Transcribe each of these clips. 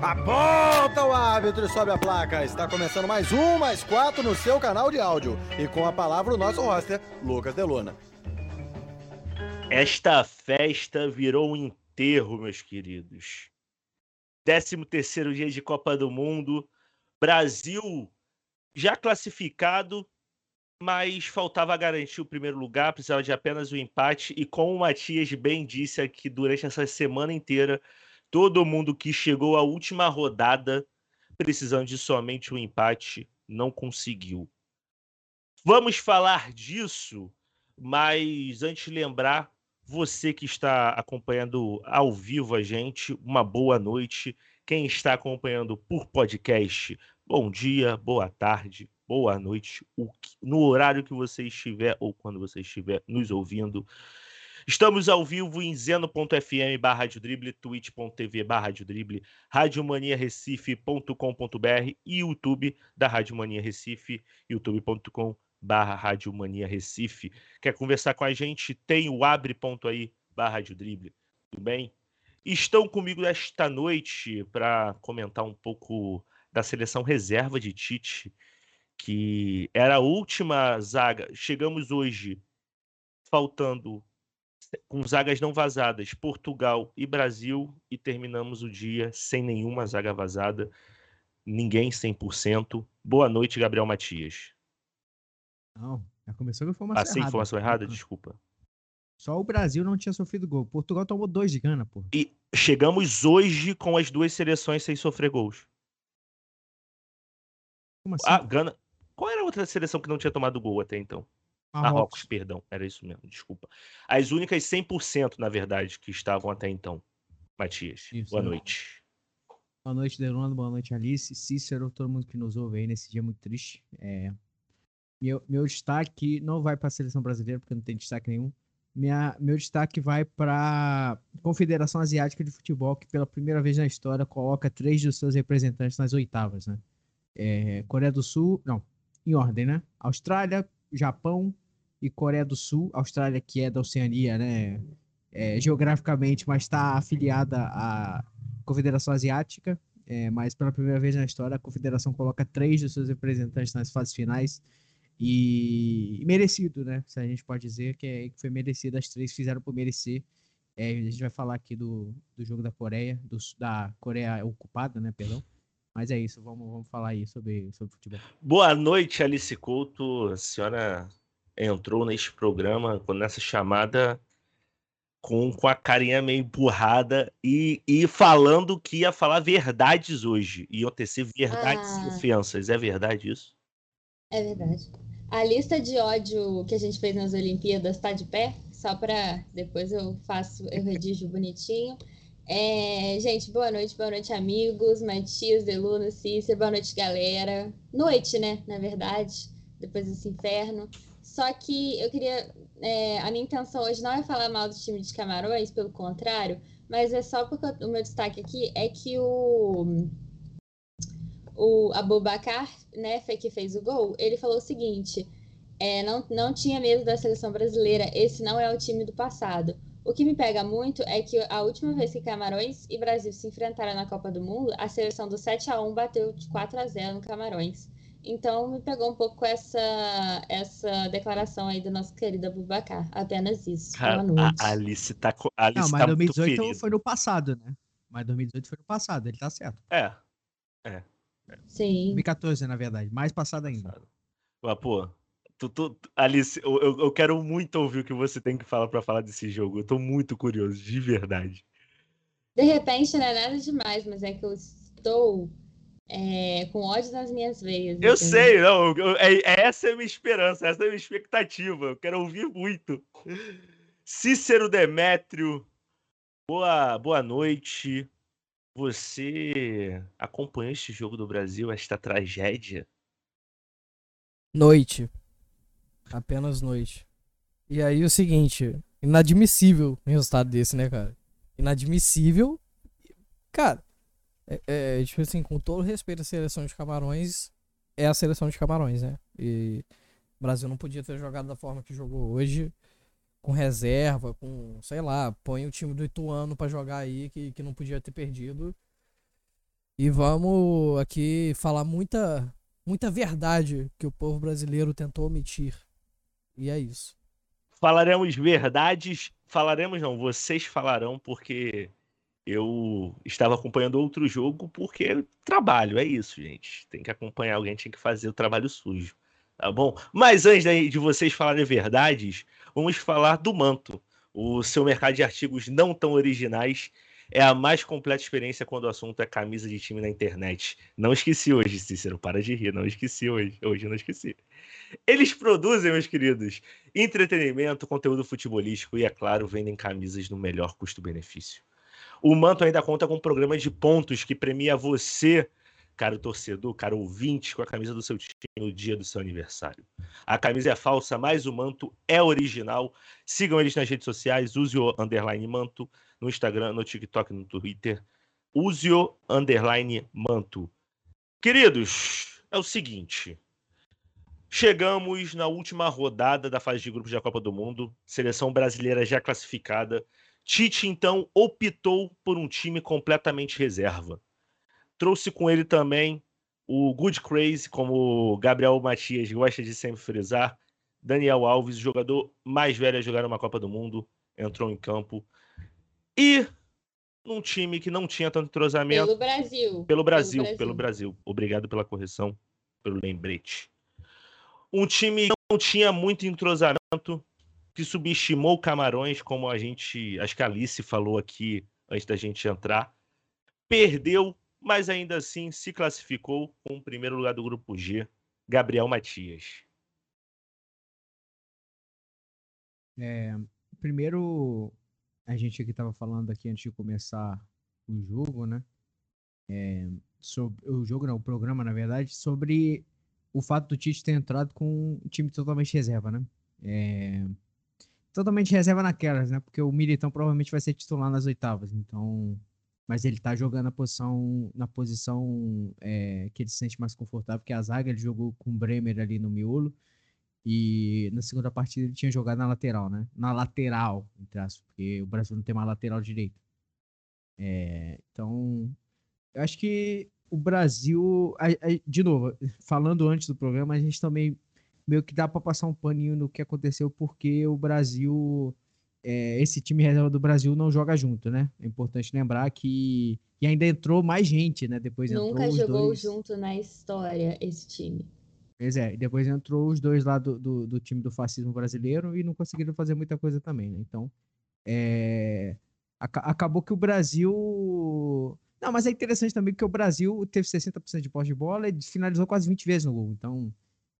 Aponta o árbitro e sobe a placa. Está começando mais um, mais quatro no seu canal de áudio. E com a palavra o nosso roster, Lucas Deluna. Esta festa virou um enterro, meus queridos. 13 terceiro dia de Copa do Mundo. Brasil já classificado, mas faltava garantir o primeiro lugar, precisava de apenas o um empate. E como o Matias bem disse aqui durante essa semana inteira, todo mundo que chegou à última rodada precisando de somente um empate não conseguiu. Vamos falar disso, mas antes lembrar, você que está acompanhando ao vivo a gente, uma boa noite. Quem está acompanhando por podcast, bom dia, boa tarde, boa noite, no horário que você estiver ou quando você estiver nos ouvindo. Estamos ao vivo em zeno.fm barra drible, twitch.tv barra drible, radiomaniarecife.com.br e YouTube da Rádio Mania Recife, youtube.com barra Recife. Quer conversar com a gente? Tem o abre.aí barra drible, tudo bem? Estão comigo esta noite para comentar um pouco da seleção reserva de Tite, que era a última zaga. Chegamos hoje faltando com zagas não vazadas, Portugal e Brasil, e terminamos o dia sem nenhuma zaga vazada, ninguém 100%. Boa noite, Gabriel Matias. Não, já começou com informação assim, errada. informação errada? Desculpa. Só o Brasil não tinha sofrido gol. Portugal tomou dois de Gana, pô. E chegamos hoje com as duas seleções sem sofrer gols. Como assim? Ah, Gana. Qual era a outra seleção que não tinha tomado gol até então? Marrocos. Marrocos, perdão, era isso mesmo, desculpa. As únicas 100%, na verdade, que estavam até então. Matias, isso, boa é. noite. Boa noite, Delano, boa noite, Alice, Cícero, todo mundo que nos ouve aí nesse dia muito triste. É... Meu, meu destaque não vai para a seleção brasileira, porque não tem destaque nenhum. Minha, meu destaque vai para a Confederação Asiática de Futebol, que pela primeira vez na história coloca três dos seus representantes nas oitavas, né? É, Coreia do Sul, não, em ordem, né? Austrália, Japão e Coreia do Sul. Austrália, que é da Oceania, né? É, geograficamente, mas está afiliada à Confederação Asiática. É, mas pela primeira vez na história, a Confederação coloca três dos seus representantes nas fases finais. E, e merecido, né? Se a gente pode dizer que, é, que foi merecido, as três fizeram por merecer. É, a gente vai falar aqui do, do jogo da Coreia, do, da Coreia ocupada, né? Perdão. Mas é isso, vamos, vamos falar aí sobre, sobre futebol. Boa noite, Alice Couto. Senhora entrou neste programa, nessa chamada, com, com a carinha meio empurrada e, e falando que ia falar verdades hoje. Iam tecer verdades ah. e ofensas. É verdade isso? É verdade. A lista de ódio que a gente fez nas Olimpíadas está de pé? Só para depois eu faço, eu redijo bonitinho. É, gente, boa noite, boa noite, amigos, Matias, Deluna, Cícero, boa noite, galera. Noite, né, na verdade, depois desse inferno. Só que eu queria. É, a minha intenção hoje não é falar mal do time de Camarões, pelo contrário, mas é só porque o meu destaque aqui é que o. O Abubacar, né, que fez o gol, ele falou o seguinte: é, não, não tinha medo da seleção brasileira, esse não é o time do passado. O que me pega muito é que a última vez que Camarões e Brasil se enfrentaram na Copa do Mundo, a seleção do 7 a 1 bateu de 4 a 0 no Camarões. Então me pegou um pouco essa essa declaração aí do nosso querido Abubacar. Apenas isso. Cara, a Alice tá a Alice Não, mas tá 2018 foi no passado, né? Mas 2018 foi no passado, ele tá certo. É. É. é. Sim. 2014, na verdade, mais passado ainda. Mas, pô, Tu, tu, Alice, eu, eu quero muito ouvir o que você tem que falar para falar desse jogo. Eu tô muito curioso, de verdade. De repente não é nada demais, mas é que eu estou é, com ódio nas minhas veias. Eu entendeu? sei, não. Eu, é, essa é a minha esperança, essa é a minha expectativa. Eu quero ouvir muito. Cícero Demétrio, boa, boa noite. Você acompanhou este jogo do Brasil, esta tragédia? Noite. Apenas noite. E aí o seguinte, inadmissível um resultado desse, né, cara? Inadmissível. Cara, é, é, tipo assim, com todo respeito à seleção de Camarões, é a seleção de Camarões, né? E o Brasil não podia ter jogado da forma que jogou hoje, com reserva, com, sei lá, põe o time do Ituano para jogar aí, que, que não podia ter perdido. E vamos aqui falar muita, muita verdade que o povo brasileiro tentou omitir. E é isso. Falaremos verdades. Falaremos não, vocês falarão, porque eu estava acompanhando outro jogo, porque trabalho, é isso, gente. Tem que acompanhar alguém, tem que fazer o trabalho sujo. Tá bom? Mas antes de vocês falarem verdades, vamos falar do Manto. O seu mercado de artigos não tão originais é a mais completa experiência quando o assunto é camisa de time na internet. Não esqueci hoje, Cícero, para de rir, não esqueci hoje. Hoje não esqueci. Eles produzem, meus queridos, entretenimento, conteúdo futebolístico e, é claro, vendem camisas no melhor custo-benefício. O Manto ainda conta com um programa de pontos que premia você caro torcedor, caro ouvinte, com a camisa do seu time no dia do seu aniversário. A camisa é falsa, mas o manto é original. Sigam eles nas redes sociais, use o underline manto no Instagram, no TikTok, no Twitter. Use o underline manto. Queridos, é o seguinte. Chegamos na última rodada da fase de grupos da Copa do Mundo, seleção brasileira já classificada. Tite então optou por um time completamente reserva. Trouxe com ele também o Good Crazy, como o Gabriel Matias gosta de sempre frisar. Daniel Alves, jogador mais velho a jogar uma Copa do Mundo, entrou em campo. E num time que não tinha tanto entrosamento. Pelo Brasil. Pelo Brasil, pelo Brasil. Pelo Brasil. Obrigado pela correção, pelo lembrete. Um time que não tinha muito entrosamento, que subestimou Camarões, como a gente, acho que a Alice falou aqui antes da gente entrar. Perdeu mas ainda assim se classificou com o primeiro lugar do grupo G, Gabriel Matias. É, primeiro, a gente aqui estava falando aqui antes de começar o jogo, né? É, sobre o jogo, não, o programa, na verdade, sobre o fato do Tite ter entrado com um time totalmente reserva, né? É, totalmente reserva naquelas, né? Porque o Militão provavelmente vai ser titular nas oitavas, então mas ele tá jogando na posição, na posição é, que ele se sente mais confortável, que a zaga. Ele jogou com o Bremer ali no miolo. E na segunda partida ele tinha jogado na lateral, né? Na lateral, entre aspas, porque o Brasil não tem uma lateral direito. É, então, eu acho que o Brasil, de novo, falando antes do programa, a gente também meio que dá para passar um paninho no que aconteceu, porque o Brasil é, esse time reserva do Brasil não joga junto, né? É importante lembrar que e ainda entrou mais gente, né? Depois Nunca jogou dois... junto na história esse time. Pois é, e depois entrou os dois lá do, do, do, time do fascismo brasileiro e não conseguiram fazer muita coisa também, né? Então, é... acabou que o Brasil. Não, mas é interessante também que o Brasil teve 60% de posse de bola e finalizou quase 20 vezes no gol. Então,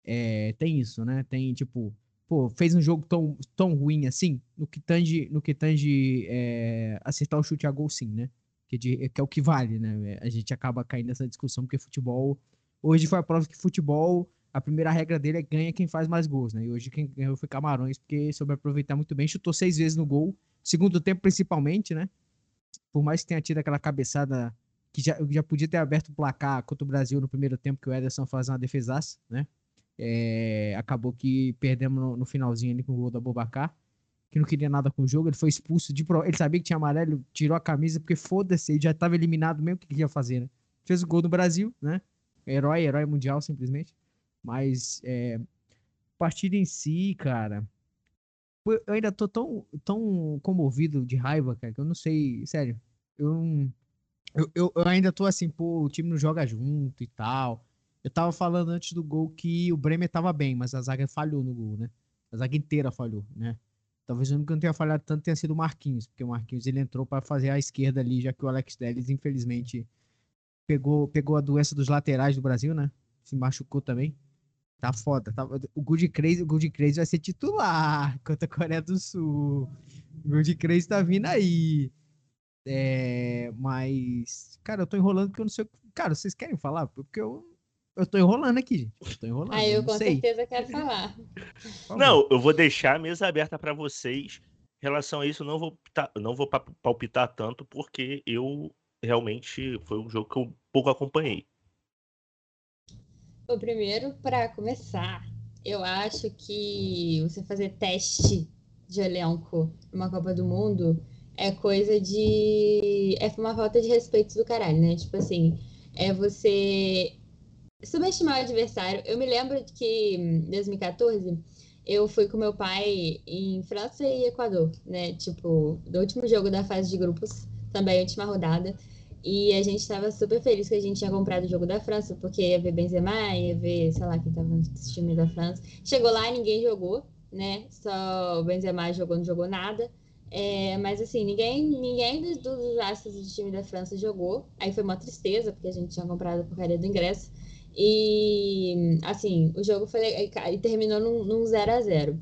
é... tem isso, né? Tem, tipo, pô, fez um jogo tão, tão ruim assim, no que tange, no que tange é, acertar o chute a gol sim, né? Que, de, que é o que vale, né? A gente acaba caindo nessa discussão, porque futebol. Hoje foi a prova que futebol, a primeira regra dele é ganha quem faz mais gols, né? E hoje quem ganhou foi Camarões, porque soube aproveitar muito bem, chutou seis vezes no gol, segundo tempo principalmente, né? Por mais que tenha tido aquela cabeçada que já, já podia ter aberto o placar contra o Brasil no primeiro tempo, que o Ederson faz uma defesaça, né? É, acabou que perdemos no, no, finalzinho ali com o gol da Bobacar, que não queria nada com o jogo. Ele foi expulso de Ele sabia que tinha amarelo, tirou a camisa, porque foda-se, ele já estava eliminado mesmo. O que, que ia fazer, né? Fez o gol no Brasil, né? Herói, herói mundial, simplesmente. Mas, é, partida em si, cara. Eu ainda tô tão, tão comovido de raiva, cara, que eu não sei. Sério. Eu, eu, eu ainda tô assim, pô, o time não joga junto e tal. Eu tava falando antes do gol que o Bremer tava bem, mas a zaga falhou no gol, né? A zaga inteira falhou, né? Talvez o único que não tenha falhado tanto tenha sido o Marquinhos, porque o Marquinhos ele entrou para fazer a esquerda ali, já que o Alex Telles, infelizmente, pegou, pegou a doença dos laterais do Brasil, né? Se machucou também. Tá foda. Tá... O Good Crazy, o Good Crazy vai ser titular contra a Coreia do Sul. O Good Crazy tá vindo aí. É, mas, cara, eu tô enrolando porque eu não sei. Cara, vocês querem falar? Porque eu eu tô enrolando aqui, gente. Eu tô enrolando. Ah, eu, com sei. certeza quero falar. Não, eu vou deixar a mesa aberta para vocês. Em relação a isso, não vou, não vou palpitar tanto, porque eu realmente foi um jogo que eu pouco acompanhei. O primeiro, para começar, eu acho que você fazer teste de elenco numa Copa do Mundo é coisa de. É uma falta de respeito do caralho, né? Tipo assim, é você subestimar o adversário. Eu me lembro que em 2014 eu fui com meu pai em França e Equador, né? Tipo, do último jogo da fase de grupos, também última rodada. E a gente estava super feliz que a gente tinha comprado o jogo da França, porque ia ver Benzema, ia ver, sei lá, quem tava no time da França. Chegou lá, ninguém jogou, né? Só o Benzema jogou, não jogou nada. É, mas assim, ninguém, ninguém dos, dos astros do time da França jogou. Aí foi uma tristeza, porque a gente tinha comprado a porcaria do ingresso. E assim, o jogo foi e terminou num, num 0 a 0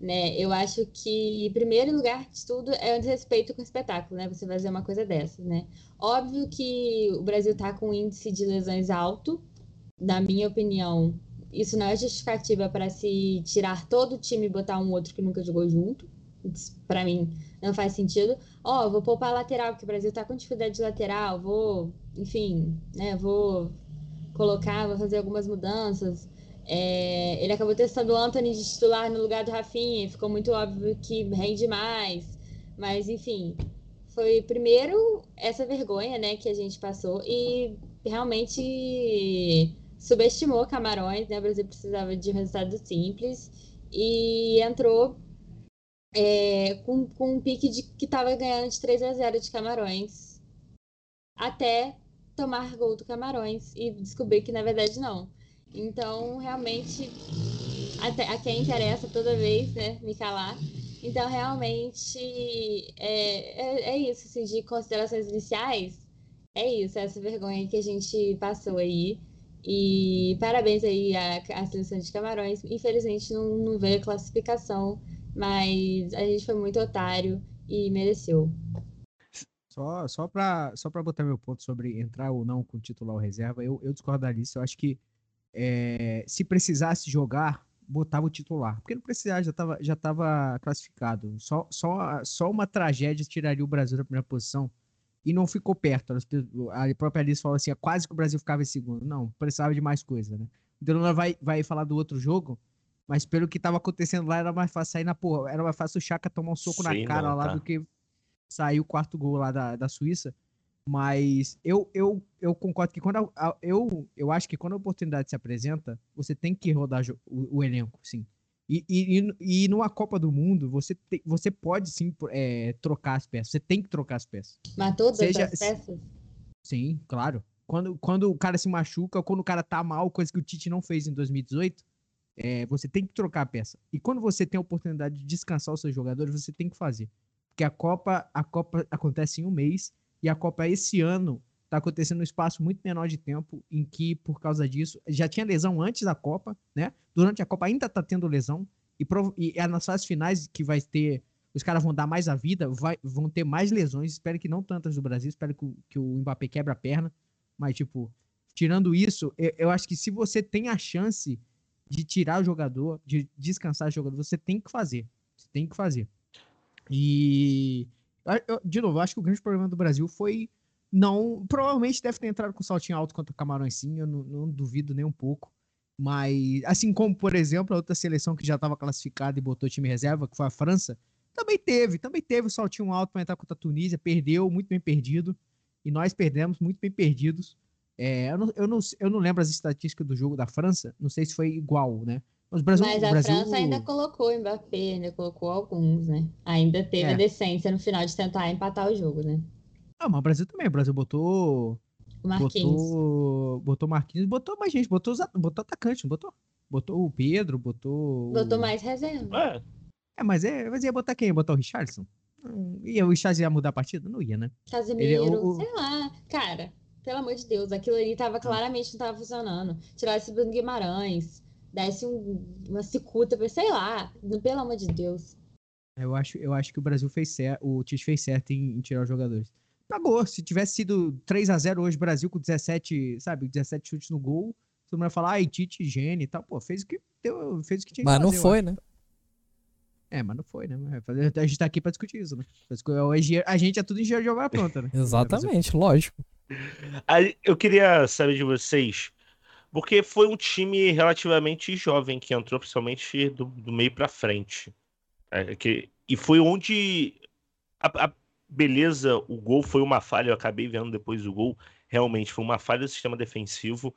né? Eu acho que, em primeiro lugar de tudo, é o desrespeito com o espetáculo, né? Você fazer uma coisa dessa, né? Óbvio que o Brasil tá com um índice de lesões alto, na minha opinião. Isso não é justificativa para se tirar todo o time e botar um outro que nunca jogou junto. Para mim, não faz sentido. Ó, oh, vou poupar lateral, porque o Brasil tá com dificuldade de lateral, vou, enfim, né? Vou colocar, vou fazer algumas mudanças. É, ele acabou testando o Anthony de titular no lugar do Rafinha, ficou muito óbvio que rende mais. Mas, enfim, foi primeiro essa vergonha né, que a gente passou e realmente subestimou Camarões, né? O Brasil precisava de um resultado simples e entrou é, com, com um pique de que estava ganhando de 3 a 0 de Camarões até tomar gol do Camarões e descobrir que na verdade não. Então, realmente, até, a quem interessa toda vez, né, me calar. Então, realmente, é, é, é isso, assim, de considerações iniciais, é isso, essa vergonha que a gente passou aí. E parabéns aí à, à seleção de Camarões. Infelizmente, não, não veio a classificação, mas a gente foi muito otário e mereceu. Só, só para só botar meu ponto sobre entrar ou não com titular ou reserva, eu, eu discordo da lista. Eu acho que é, se precisasse jogar, botava o titular. Porque não precisava, já estava já tava classificado. Só, só, só uma tragédia tiraria o Brasil da primeira posição e não ficou perto. A própria Alice falou assim: é quase que o Brasil ficava em segundo. Não, precisava de mais coisa, né? O Delona vai, vai falar do outro jogo, mas pelo que estava acontecendo lá, era mais fácil sair na porra. Era mais fácil o Chaka tomar um soco Sim, na cara não, lá tá. do que saiu o quarto gol lá da, da Suíça. Mas eu, eu, eu concordo que quando a, eu, eu acho que quando a oportunidade se apresenta, você tem que rodar o, o elenco, sim. E, e, e numa Copa do Mundo, você, te, você pode sim é, trocar as peças. Você tem que trocar as peças. Mas todas Seja, as peças? Sim, claro. Quando, quando o cara se machuca, quando o cara tá mal, coisa que o Tite não fez em 2018, é, você tem que trocar a peça. E quando você tem a oportunidade de descansar os seus jogadores, você tem que fazer. Porque a Copa, a Copa acontece em um mês e a Copa esse ano está acontecendo num espaço muito menor de tempo, em que, por causa disso, já tinha lesão antes da Copa, né? Durante a Copa ainda está tendo lesão. E, e é nas fases finais que vai ter. Os caras vão dar mais a vida, vai, vão ter mais lesões. Espero que não tantas do Brasil, espero que, que o Mbappé quebre a perna. Mas, tipo, tirando isso, eu, eu acho que se você tem a chance de tirar o jogador, de descansar o jogador, você tem que fazer. Você tem que fazer. E, de novo, acho que o grande problema do Brasil foi não. Provavelmente deve ter entrado com saltinho alto contra o Camarões, sim, eu não, não duvido nem um pouco. Mas, assim como, por exemplo, a outra seleção que já estava classificada e botou time reserva, que foi a França, também teve, também teve o saltinho alto para entrar contra a Tunísia, perdeu, muito bem perdido. E nós perdemos, muito bem perdidos. É, eu, não, eu, não, eu não lembro as estatísticas do jogo da França, não sei se foi igual, né? Mas, Brasil, Mas a Brasil... França ainda colocou o Mbappé, ainda colocou alguns, né? Ainda teve é. a decência no final de tentar empatar o jogo, né? Ah, mas o Brasil também. O Brasil botou. O Marquinhos. Botou, botou Marquinhos, botou mais gente, botou, botou atacante, não botou? Botou o Pedro, botou. Botou mais reserva. É, é mas, é, mas ia botar quem? Ia botar o Richardson? E o Richardson ia mudar a partida? Não ia, né? Casemiro, Ele, o, o... sei lá. Cara, pelo amor de Deus, aquilo ali tava claramente não tava funcionando. Tirar esse Bruno Guimarães desse um, uma cicuta, sei lá, pelo amor de Deus. Eu acho, eu acho que o Brasil fez certo, o Tite fez certo em, em tirar os jogadores. Acabou, se tivesse sido 3 a 0 hoje, Brasil com 17, sabe, 17 chutes no gol, todo mundo vai falar, ai, Tite, gênio e tal. Pô, fez o que, deu, fez o que tinha mas que fazer. Mas não foi, né? É, mas não foi, né? A gente tá aqui pra discutir isso, né? A gente é tudo engenheiro de jogar pronta, né? Exatamente, lógico. Eu queria saber de vocês porque foi um time relativamente jovem que entrou, principalmente do, do meio para frente. É, que, e foi onde a, a, beleza, o gol foi uma falha, eu acabei vendo depois o gol. realmente foi uma falha do sistema defensivo.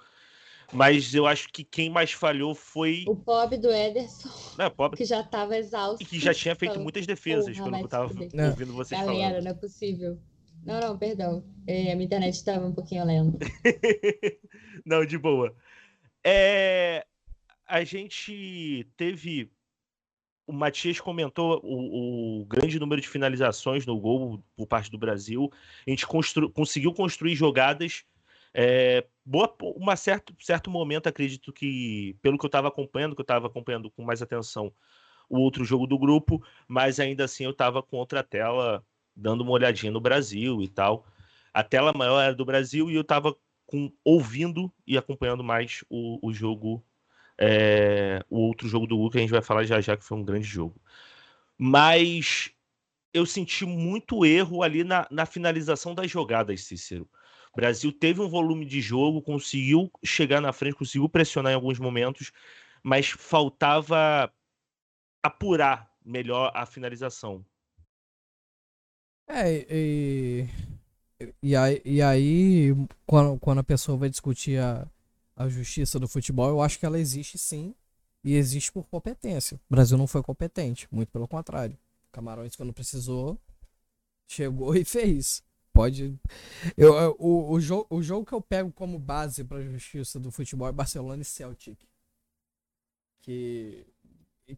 Mas eu acho que quem mais falhou foi. O pobre do Ederson, Não, pobre, que já tava exausto. e que já tinha feito muitas defesas "Porra, quando eu se tava fuder." É. ouvindo vocês Galera, falando. não é possível. Não, não, perdão. É, a minha internet estava um pouquinho lenta. Não, de boa. É, a gente teve. O Matias comentou o, o grande número de finalizações no gol por parte do Brasil. A gente constru- conseguiu construir jogadas. É, boa, uma certo, certo momento, acredito que, pelo que eu estava acompanhando, que eu estava acompanhando com mais atenção o outro jogo do grupo, mas ainda assim eu estava com outra tela dando uma olhadinha no Brasil e tal. A tela maior era do Brasil e eu estava com, ouvindo e acompanhando mais o, o jogo, é, o outro jogo do Hulk, que a gente vai falar já já, que foi um grande jogo. Mas eu senti muito erro ali na, na finalização das jogadas, Cícero. O Brasil teve um volume de jogo, conseguiu chegar na frente, conseguiu pressionar em alguns momentos, mas faltava apurar melhor a finalização. É, e, e, aí, e aí quando, quando a pessoa vai discutir a, a justiça do futebol, eu acho que ela existe sim, e existe por competência. O Brasil não foi competente, muito pelo contrário. Camarões, quando precisou, chegou e fez. Pode. Eu, eu- o, o, jogo, o jogo que eu pego como base para a justiça do futebol é Barcelona e Celtic. Que,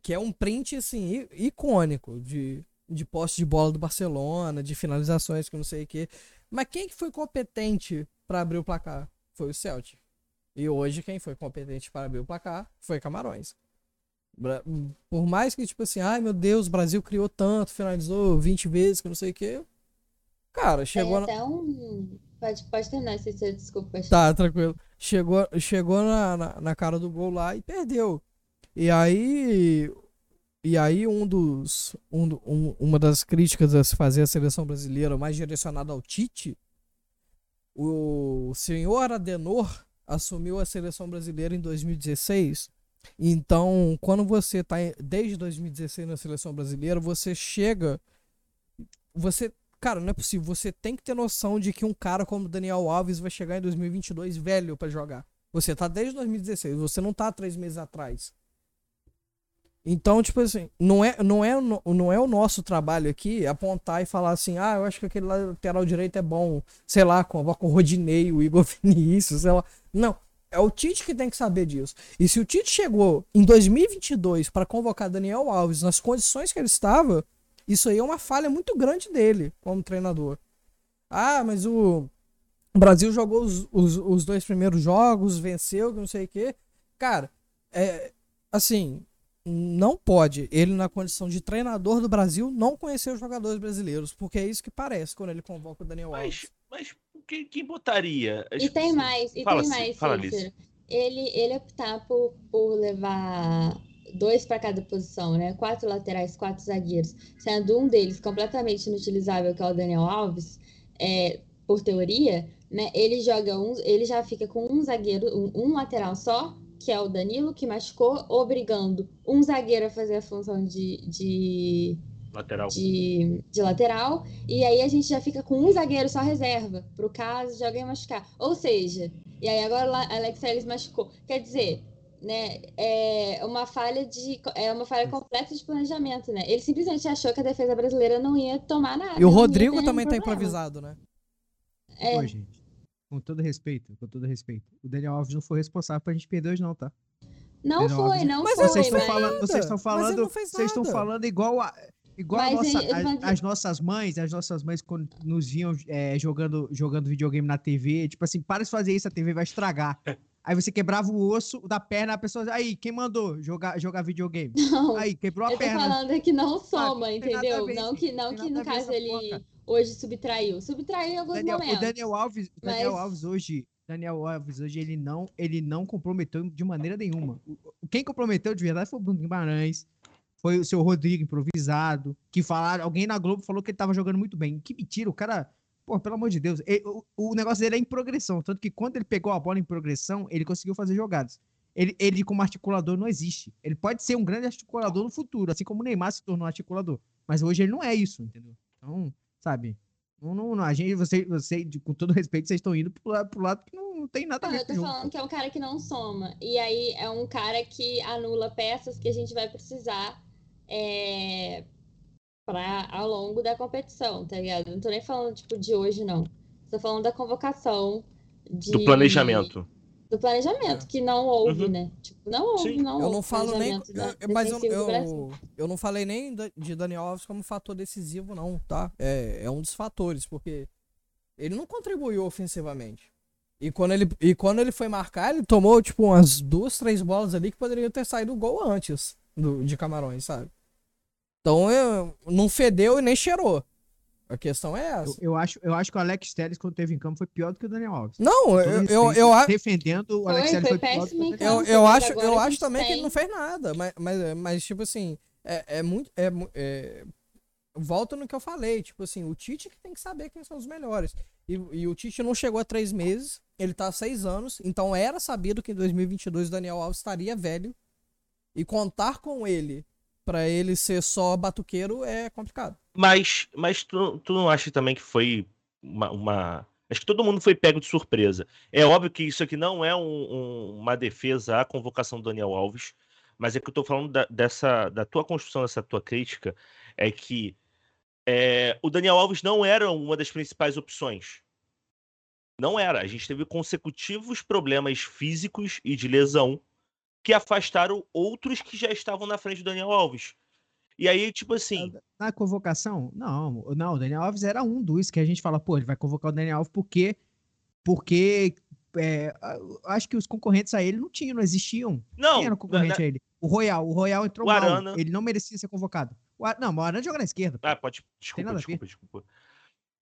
que é um print assim, icônico de, de posse de bola do Barcelona, de finalizações que não sei o que. Mas quem que foi competente para abrir o placar? Foi o Celtic. E hoje quem foi competente para abrir o placar foi Camarões. Por mais que, tipo assim, ai meu Deus, o Brasil criou tanto, finalizou 20 vezes, que não sei o que. Cara, chegou Tem na... até um. Pode, pode terminar, se você desculpa. Tá, tranquilo. Chegou, chegou na, na, na cara do gol lá e perdeu. E aí. E aí, um dos. Um, um- uma das críticas a se fazer a seleção brasileira mais direcionada ao Tite. O senhor Adenor assumiu a seleção brasileira em 2016. Então, quando você tá em- desde 2016 na seleção brasileira, você chega. Você Cara, não é possível. Você tem que ter noção de que um cara como Daniel Alves vai chegar em 2022 velho pra jogar. Você tá desde 2016, você não tá três meses atrás. Então, tipo assim, não é, não é, não é o nosso trabalho aqui apontar e falar assim, ah, eu acho que aquele lateral direito é bom, sei lá, convoca o Rodinei, o Igor Vinícius, sei lá. Não, é o Tite que tem que saber disso. E se o Tite chegou em 2022 pra convocar Daniel Alves nas condições que ele estava, isso aí é uma falha muito grande dele como treinador. Ah, mas o Brasil jogou os, os, os dois primeiros jogos, venceu, não sei o quê. Cara, é assim, não pode ele na condição de treinador do Brasil não conhecer os jogadores brasileiros, porque é isso que parece quando ele convoca o Daniel Mas, Alves. mas quem, quem botaria? E tem mais, e Fala, tem Cí- mais, fala, Cícero. Ele, ele optar por, por levar dois para cada posição, né? Quatro laterais, quatro zagueiros, sendo um deles completamente inutilizável, que é o Daniel Alves, é, por teoria, né? Ele joga um, ele já fica com um zagueiro, um, um lateral só, que é o Danilo, que machucou, obrigando um zagueiro a fazer a função de, de Lateral. de, de lateral, e aí a gente já fica com um zagueiro só reserva, pro caso de alguém machucar. Ou seja, e aí agora o Alex Telles machucou. Quer dizer, né, é uma falha de é uma falha completa de planejamento, né? Ele simplesmente achou que a defesa brasileira não ia tomar nada. E o Rodrigo também tá improvisado, né? É, Pô, gente. Com todo respeito, com todo respeito. O Daniel Alves não foi responsável pra gente perder hoje, não, tá? não Daniel foi, Alves- não Mas foi, Vocês estão mas- falando, vocês estão falando, vocês estão falando igual a igual a Mas nossa- ele- a- mas- as nossas mães, as nossas mães quando nos viam é, jogando jogando videogame na TV, tipo assim, para de fazer isso, a TV vai estragar. Aí você quebrava o osso da perna, a pessoa, aí, quem mandou jogar jogar videogame? Não, Aí, quebrou a eu tô perna. falando que não soma, Sabe, tem nada a entendeu? Não que, não que no caso ele. Hoje subtraiu. Subtraiu em alguns Daniel, momentos. o Daniel Alves, o Daniel Mas- Alves hoje, Daniel Alves hoje ele não, ele não comprometeu de maneira nenhuma. Quem comprometeu de verdade foi o Bruno Guimarães, foi o seu Rodrigo improvisado, que falaram, alguém na Globo falou que ele tava jogando muito bem. Que mentira, o cara, pô, pelo amor de Deus, ele- o, o negócio dele é em progressão, tanto que quando ele pegou a bola em progressão, ele conseguiu fazer jogadas. Ele, ele como articulador não existe. Ele pode ser um grande articulador no futuro, assim como o Neymar se tornou articulador, mas hoje ele não é isso, entendeu? Então, sabe? Não, não, não, a gente, você, você, de- com todo respeito, vocês estão indo pro, pro lado que não, não tem nada a ver eu com tô falando que é um cara que não soma. E aí é um cara que anula peças que a gente vai precisar é, pra, ao longo da competição, tá ligado? Não tô nem falando, tipo, de hoje, não. Tô falando da convocação. De, Do planejamento. Do planejamento, que não houve, Uhum. né? Tipo, não houve, Sim. não Eu houve não falo nem. da- eu- Mas eu, eu, eu não falei nem de Daniel Alves como fator decisivo, não, tá? É, é um dos fatores, porque ele não contribuiu ofensivamente. E quando, ele, e quando ele foi marcar, ele tomou, tipo, umas duas, três bolas ali que poderiam ter saído o gol antes do, de Camarões, sabe? Então eu, não fedeu e nem cheirou. A questão é Eu, essa. eu acho, eu acho que o Alex Telles, quando teve em campo, foi pior do que o Daniel Alves. Não, eu, eu, eu, a- defendendo o Foi, Alex Telles foi foi, pior do que o Eu, eu acho, eu acho também que ele tem- não fez nada, mas, mas, mas tipo assim, é, é muito. É, é, volta no que eu falei, tipo assim, o Tite que tem que saber quem são os melhores. E, e o Tite não chegou a três meses, ele tá há seis anos, então era sabido que em 2022 o Daniel Alves estaria velho. E contar com ele pra ele ser só batuqueiro é complicado. Mas, mas tu, tu não acha também que foi uma, uma- Acho que todo mundo foi pego de surpresa. É óbvio que isso aqui não é um- um- uma defesa à convocação do Daniel Alves, mas é que eu tô falando da, dessa, da tua construção, dessa tua crítica, é que é, o Daniel Alves não era uma das principais opções. Não era. A gente teve consecutivos problemas físicos e de lesão que afastaram outros que já estavam na frente do Daniel Alves. E aí, tipo assim. Na convocação, não, não, o Daniel Alves era um dos que a gente fala, pô, ele vai convocar o Daniel Alves porque, porque é, acho que os concorrentes a ele não tinham, não existiam. Não, Quem era o concorrente a ele? O Royal, o Royal entrou O mal, Arana. ele não merecia ser convocado. O Ar- Não, o Arana joga na esquerda. Ah, pode. Desculpa, desculpa, desculpa.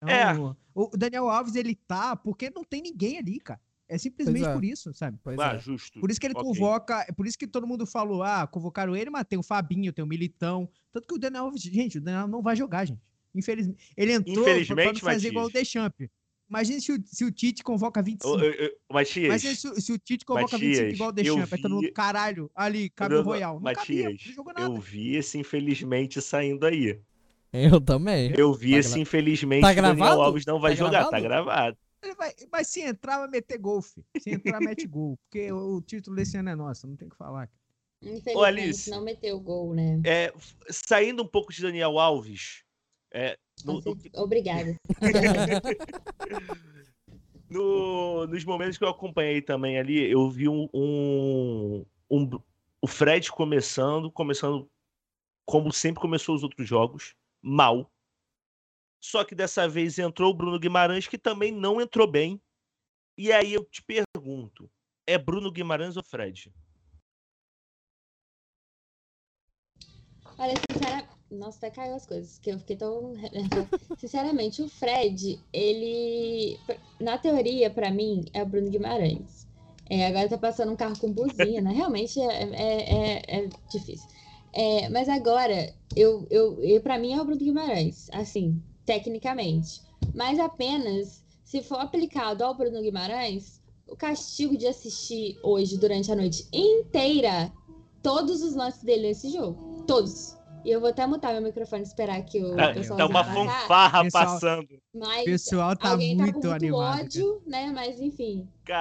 Então, É. O Daniel Alves, ele tá porque não tem ninguém ali, cara. É simplesmente é. por isso, sabe? Pois Ah, é. justo. Por isso que ele Ok. convoca, é por isso que todo mundo falou, ah, convocaram ele, mas tem o Fabinho, tem o Militão. Tanto que o Daniel Alves, gente, o Daniel não vai jogar, gente. Infelizmente. Ele entrou pra- pra não Infelizmente, fazer igual o. Deschamps. Imagina se o, se o Tite convoca 25. Ô, ô, ô, Matias, Imagina se, se o Tite convoca 25 Matias, igual o eu Deschamps. Aí todo mundo, vi- caralho, ali, cabe Royal. Não cabia, Matias, não jogou nada. eu vi esse infelizmente saindo aí. Eu também. Eu vi Tá esse gra- infelizmente Tá o Daniel gravado? Alves não vai Tá jogar, tá gravado? Ele vai- mas se entrar, vai meter gol, filho. Se entrar, mete gol. Porque o, o título desse ano é nosso, não tem o que falar. Infelizmente, Alice. não meteu gol, né? É, saindo um pouco de Daniel Alves, é, no- no- Obrigada. no- nos momentos que eu acompanhei também ali, eu vi um, um- um- o Fred começando, começando como sempre começou os outros jogos, mal. Só que dessa vez entrou o Bruno Guimarães, que também não entrou bem. E aí eu te pergunto, é Bruno Guimarães ou Fred? Olha, sinceramente. Nossa, até caiu as coisas, que eu fiquei tão. Sinceramente, o Fred, ele. Na teoria, pra mim, é o Bruno Guimarães. É, agora tá passando um carro com buzina. Realmente é, é, é, é difícil. É, mas agora, eu, eu, eu, pra mim, é o Bruno Guimarães. Assim, tecnicamente. Mas apenas se for aplicado ao Bruno Guimarães, o castigo de assistir hoje, durante a noite inteira, todos os lances dele nesse jogo. Todos. E eu vou até mutar meu microfone e esperar que o Ah, pessoal tá uma fanfarra Pessoal- passando. O Mas pessoal tá alguém tá com muito muito animado. cara. ódio, né? Mas enfim. Pô,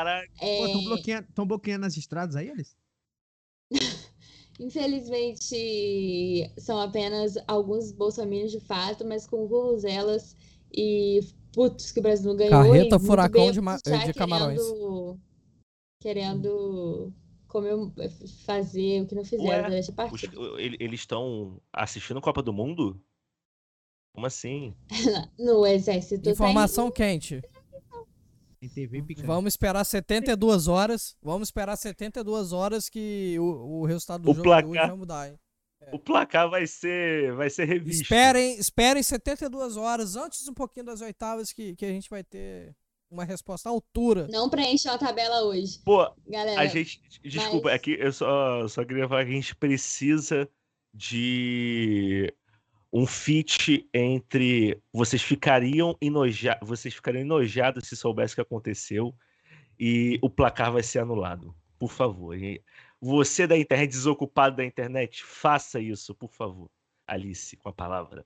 É, estão bloqueando, tão bloqueando as estradas aí, eles? Infelizmente, são apenas alguns bolsominions de fato, mas com ruzelas e putos que o Brasil não ganhou. Carreta e furacão de de Camarões. Querendo, fazer o que não fizeram Ué, durante a partida. ele- eles estão assistindo Copa do Mundo? Como assim? No exército. tá Informação quente. Tem TV picando. Vamos esperar 72 horas. Vamos esperar 72 horas que o, o resultado do O jogo de placar. hoje vai mudar, hein? O placar vai ser, vai ser revisto. Esperem, esperem 72 horas antes um pouquinho das oitavas que, que a gente vai ter uma resposta à altura. Não preencham a tabela hoje. Pô, Galera, a gente. Desculpa, mas- é que eu só, só queria falar que a gente precisa de um fit entre vocês ficariam enojados, vocês ficariam enojados se soubesse o que aconteceu e o placar vai ser anulado. Por favor. Você da internet, desocupado da internet, faça isso, por favor. Alice, com a palavra.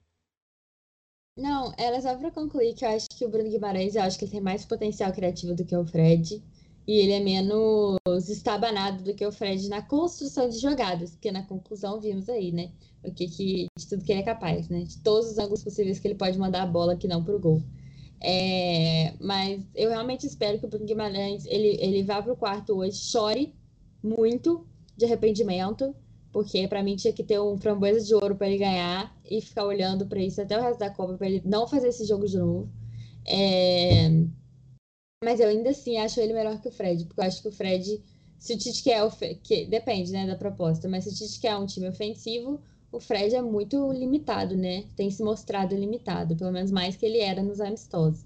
Não, era só pra concluir que eu acho que o Bruno Guimarães, eu acho que ele tem mais potencial criativo do que o Fred. E ele é menos estabanado do que o Fred na construção de jogadas, porque na conclusão vimos aí, né? O que, que de tudo que ele é capaz, né? De todos os ângulos possíveis que ele pode mandar a bola que não pro gol. É, mas eu realmente espero que o Bruno Guimarães ele, ele vá pro quarto hoje, chore muito de arrependimento, porque pra mim tinha que ter um framboesa de ouro pra ele ganhar e ficar olhando pra isso até o resto da Copa, pra ele não fazer esse jogo de novo. É, mas eu ainda assim acho ele melhor que o Fred, porque eu acho que o Fred, se o Tite quer, que, depende, né, da proposta, mas se o Tite quer um time ofensivo, o Fred é muito limitado, né? Tem se mostrado limitado, pelo menos mais que ele era nos amistosos.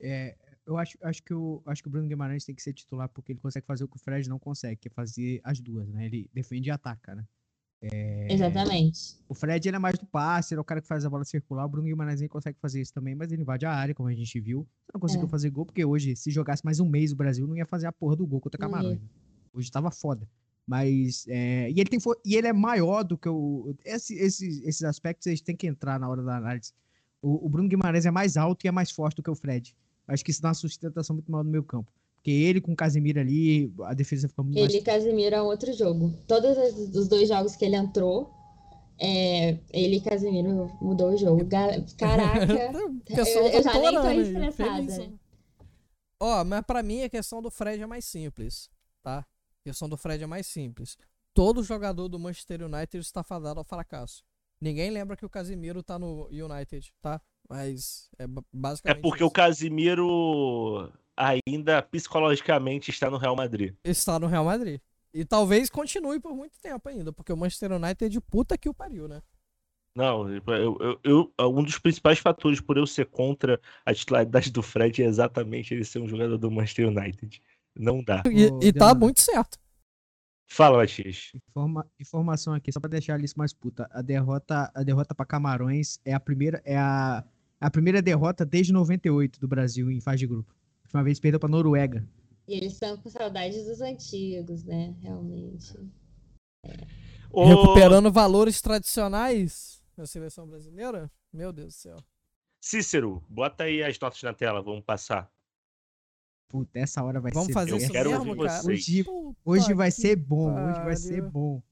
É, eu acho, acho, que o, acho que o Bruno Guimarães tem que ser titular porque ele consegue fazer o que o Fred não consegue, que é fazer as duas, né? Ele defende e ataca, né? É, Exatamente. O Fred ele é mais do passe, ele é o cara que faz a bola circular. O Bruno Guimarães consegue fazer isso também, mas ele invade a área, como a gente viu. Não conseguiu É. fazer gol, porque hoje, se jogasse mais um mês o Brasil, não ia fazer a porra do gol contra Camarões. né? Hoje tava foda. Mas. é, e, ele tem, fo- e ele é maior do que o. esse- esses, esses aspectos eles têm que entrar na hora da análise. O, o Bruno Guimarães é mais alto e é mais forte do que o Fred. Acho que isso dá uma sustentação muito maior no meio campo. Porque ele com o Casemiro ali, a defesa fica muito Ele e. Casemiro é um outro jogo. Todos os- dois jogos que ele entrou, é, ele e Casemiro mudou o jogo. Caraca, O eu- eu já nem tô estressada. Ó, mas pra mim a questão do Fred é mais simples, tá? A questão do Fred é mais simples. Todo jogador do Manchester United está fadado ao fracasso. Ninguém lembra que o Casimiro tá no United, tá? Mas é ba- É basicamente porque o isso. Casimiro ainda psicologicamente está no Real Madrid. está no Real Madrid. E talvez continue por muito tempo ainda, porque o Manchester United é de puta que o pariu, né? Não, eu, eu- eu- um dos principais fatores por eu ser contra a titularidade do Fred é exatamente ele ser um jogador do Manchester United. Não dá. E, e tá muito certo. Fala, Matias. Informa- informação aqui, só pra deixar a lista mais puta. A derrota, a derrota para Camarões é a primeira, é a, a primeira derrota desde 98 do Brasil em fase de grupo. A última vez perdeu pra Noruega. E eles estão com saudades dos antigos, né? Realmente. Ô, Recuperando valores tradicionais na seleção brasileira? Meu Deus do céu. Cícero, bota aí as notas na tela, vamos passar. Puta, essa hora vai Vamos ser fazer isso quero mesmo, ouvir cara? vocês. Hoje, Puta hoje vai ser bom, hoje vai ser pariu. bom.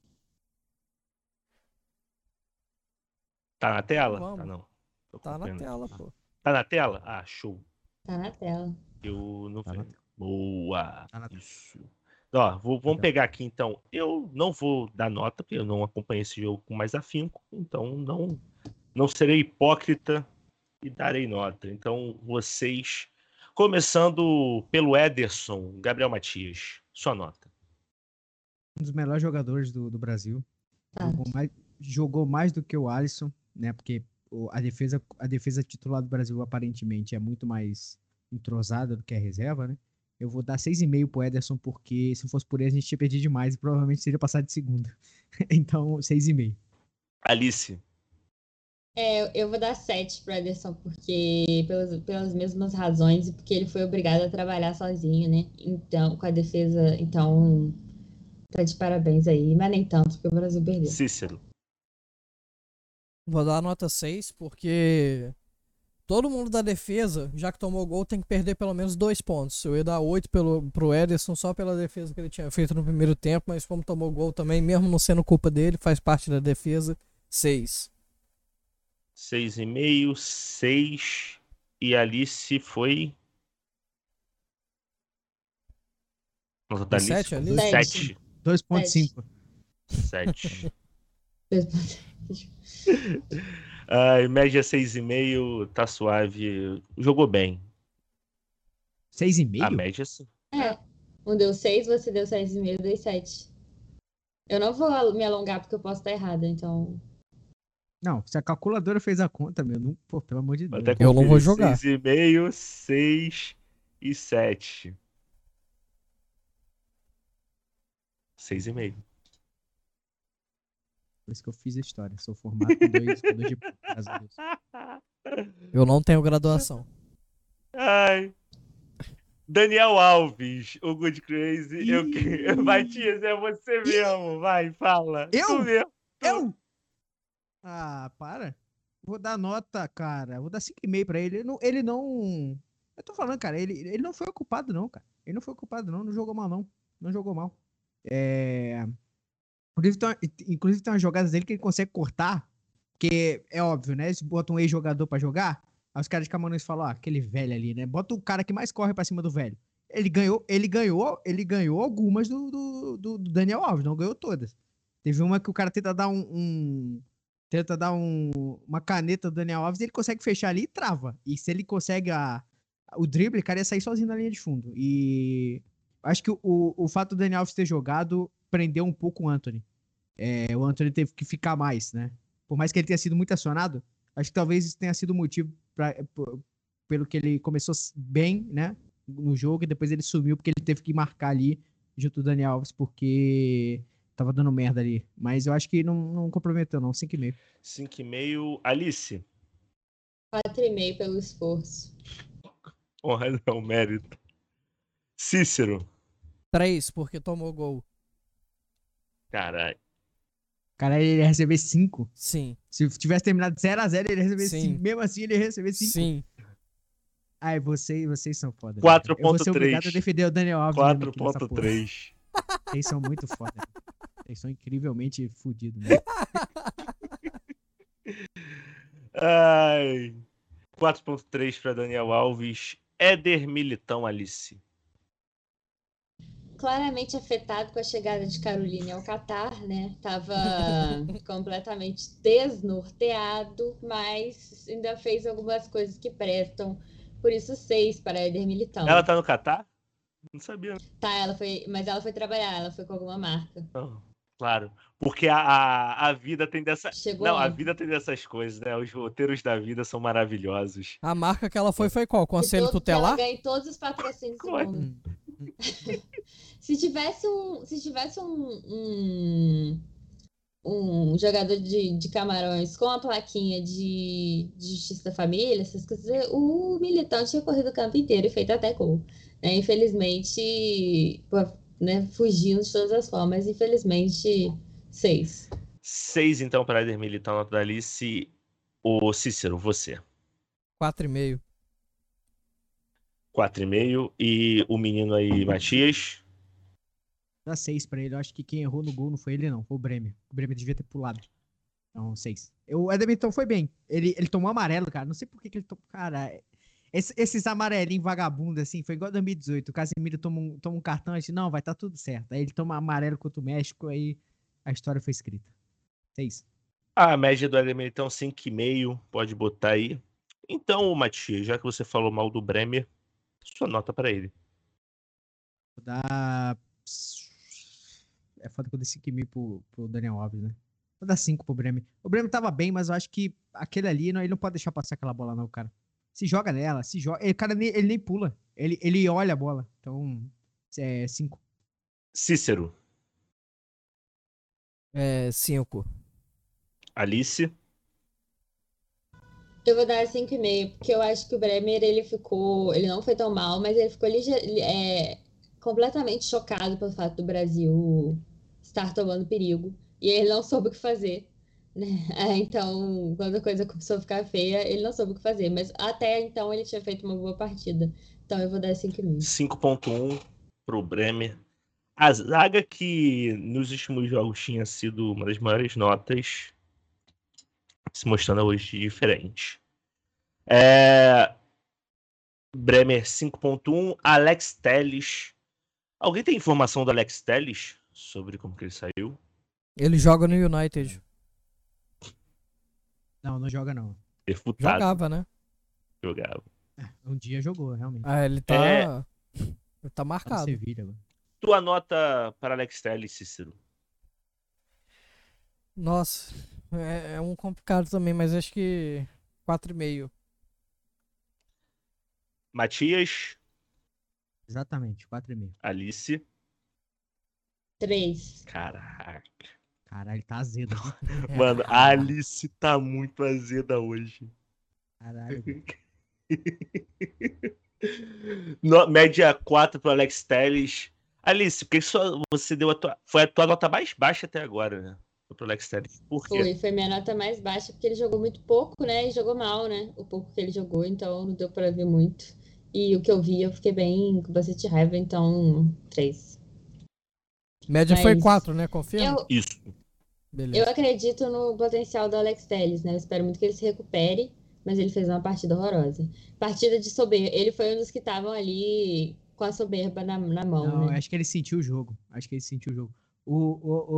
Tá na tela? Vamos. Tá não. Tô Tá na tela, pô. Tá na tela? Ah, show. Tá na tela. Eu não Tá vejo. Boa. Tá. Isso. Ó, vou- vamos pegar aqui então. Eu não vou dar nota, porque eu não acompanhei esse jogo com mais afinco. Então não, não serei hipócrita e darei nota. Então vocês. Começando pelo Ederson, Gabriel Matias. Sua nota. Um dos melhores jogadores do, do Brasil. Tá. Jogou mais, jogou mais do que o Alisson, né? Porque a defesa, a defesa titular do Brasil aparentemente é muito mais entrosada do que a reserva, né? Eu vou dar 6,5 pro Ederson, porque se fosse por ele a gente tinha perdido demais e provavelmente teria passado de segunda. então, 6,5. Alice. É, eu vou dar 7 pro Ederson, porque pelas, pelas mesmas razões e porque ele foi obrigado a trabalhar sozinho, né? Então, com a defesa, então, tá de parabéns aí, mas nem tanto, porque o Brasil perdeu. Cícero. Vou dar a nota 6, porque todo mundo da defesa, já que tomou gol, tem que perder pelo menos dois pontos. Eu ia dar 8 pelo, pro Ederson só pela defesa que ele tinha feito no primeiro tempo, mas como tomou gol também, mesmo não sendo culpa dele, faz parte da defesa, 6. 6,5, 6. E Alice foi. Nota da Alice? Sete, Alice? 7. 2,5. 7. Ai, média 6,5, tá suave. Jogou bem. A 6,5? média sim. É, um deu 6, você deu 6,5, eu dei 7. Eu não vou me alongar porque eu posso estar errada, então. Não, se a calculadora fez a conta, meu, não, pô, pelo amor de Deus. até Eu não vou jogar. 6,5, 6 e 7. 6,5. Por isso que eu fiz a história. Sou formado com dois, com dois diplomas, graças a Deus. Eu não tenho graduação. Ai. Daniel Alves, o Good Crazy. Eu. Matias, é você mesmo. Vai, fala. Eu? Tu mesmo. Eu? Ah, para. Vou dar nota, cara. Vou dar 5,5 pra ele. Ele não, ele não. Eu tô falando, cara, ele, ele não foi ocupado, não, cara. Ele não foi ocupado, não. Não jogou mal, não. Não jogou mal. É. Inclusive tem, uma, inclusive tem umas jogadas dele que ele consegue cortar. Porque é óbvio, né? Se bota um ex-jogador pra jogar, aí os caras de Camarões falam, ah, aquele velho ali, né? Bota o cara que mais corre pra cima do velho. Ele ganhou, ele ganhou, ele ganhou algumas do, do, do- Daniel Alves, não ganhou todas. Teve uma que o cara tenta dar um. um- tenta dar um, uma caneta do Daniel Alves ele consegue fechar ali e trava. E se ele consegue a, o drible, o cara ia sair sozinho na linha de fundo. E acho que o, o fato do Daniel Alves ter jogado prendeu um pouco o Anthony. É, o Anthony teve que ficar mais, né? Por mais que ele tenha sido muito acionado, acho que talvez isso tenha sido o motivo pra, pelo que ele começou bem, né? No jogo e depois ele sumiu porque ele teve que marcar ali junto do Daniel Alves porque tava dando merda ali. Mas eu acho que não, não comprometeu, não. 5,5. 5,5. Alice. 4,5 pelo esforço. Honra não, mérito. Cícero. 3, porque tomou gol. Caralho. Cara, ele ia receber 5. Sim. Se tivesse terminado 0x0, ele ia receber Sim. 5. Mesmo assim, ele ia receber 5. Sim. Ai, vocês, vocês são foda. né, 4.3. cara? Eu vou ser obrigado a defender o Daniel Alves. mesmo aqui nessa porra. 4.3. Vocês são muito foda. Vocês são incrivelmente fodidos, né? Ai. 4.3 para Daniel Alves. Éder Militão, Alice. Claramente afetado com a chegada de Caroline ao Catar, né? Tava completamente desnorteado, mas ainda fez algumas coisas que prestam. Por isso, seis para Éder Militão. Ela tá no Catar? Não sabia. Tá, ela foi, mas ela foi trabalhar, ela foi com alguma marca. Não. Claro. Porque a, a, a vida tem dessa. Chegou Não, a vida tem dessas coisas, né? Os roteiros da vida são maravilhosos. A marca que ela foi foi qual? Conselho todo- Tutelar? ganha todos os patrocínios do Claro. mundo. Se tivesse um, se tivesse um, um, um jogador de, de camarões com a plaquinha de, de Justiça da Família, essas coisas, o Militão tinha corrido o campo inteiro e feito até gol. né? Infelizmente, né, fugindo de todas as formas, infelizmente, seis. 6 então para Éder Militão, nota da Alice. O Cícero, você. 4,5. 4,5. E o menino aí, Matias. Dá 6 pra ele. Eu acho que quem errou no gol não foi ele, não. Foi o Bremer. O Bremer devia ter pulado. Então, 6. O Edmonton foi bem. Ele, ele tomou amarelo, cara. Não sei por que, que ele tomou. Cara, esse- esses amarelinhos vagabundo, assim, foi igual 2018. O Casemiro toma um, toma um cartão e diz, não, vai estar tudo certo. Aí ele toma amarelo contra o México, aí a história foi escrita. 6. A média do Militão, 5,5. Pode botar aí. Então, Matias, já que você falou mal do Bremer, sua nota para ele. Vou dar. É foda que eu dei 5,5 pro, pro Daniel Alves, né? Vou dar 5 pro Bremer. O Bremer tava bem, mas eu acho que aquele ali, não, ele não pode deixar passar aquela bola, não, cara. Se joga nela, se joga. Ele, cara, nem- ele nem pula. Ele, ele olha a bola. Então, é 5. Cícero, É, 5. Alice. Eu vou dar 5,5, porque eu acho que o Bremer, ele ficou, ele não foi tão mal, mas ele ficou lige- é, completamente chocado pelo fato do Brasil estar tomando perigo, e ele não soube o que fazer, né? É, Então, quando a coisa começou a ficar feia, ele não soube o que fazer, mas até então ele tinha feito uma boa partida. Então eu vou dar 5,5. 5.1 pro Bremer. A zaga que nos últimos jogos tinha sido uma das maiores notas, se mostrando hoje diferente. É... Bremer 5.1, Alex Telles. Alguém tem informação do Alex Telles sobre como que ele saiu? Ele joga no United. Não, não joga, não. Refutado. Jogava, né? Jogava. Um dia jogou, realmente. Ah, ele tá. É. Ele tá Tá marcado. Agora. Tua nota para Alex Telles, Cícero? Nossa, é, é um complicado também, mas acho que 4,5. Matias, Exatamente, 4,5. Alice. 3. Caraca. Caralho, tá azedo. É. Mano, a Alice tá muito azeda hoje. Caralho. No- média 4 pro Alex Telles. Alice, por que só você deu a tua. Foi a tua nota mais baixa até agora, né? Contra o Alex Telles. Por quê? Foi, foi minha nota mais baixa, porque ele jogou muito pouco, né? E jogou mal, né? O pouco que ele jogou, então não deu pra ver muito. E o que eu vi, eu fiquei bem com bastante raiva, então, três. Média foi Mas 4, né? Confirma? Eu, Isso. Beleza. eu acredito no potencial do Alex Telles, né? Eu espero muito que ele se recupere, mas ele fez uma partida horrorosa. Partida de soberba. Ele foi um dos que estavam ali com a soberba na, na mão, Não, né? acho que ele sentiu o jogo. Acho que ele sentiu o jogo. O, o,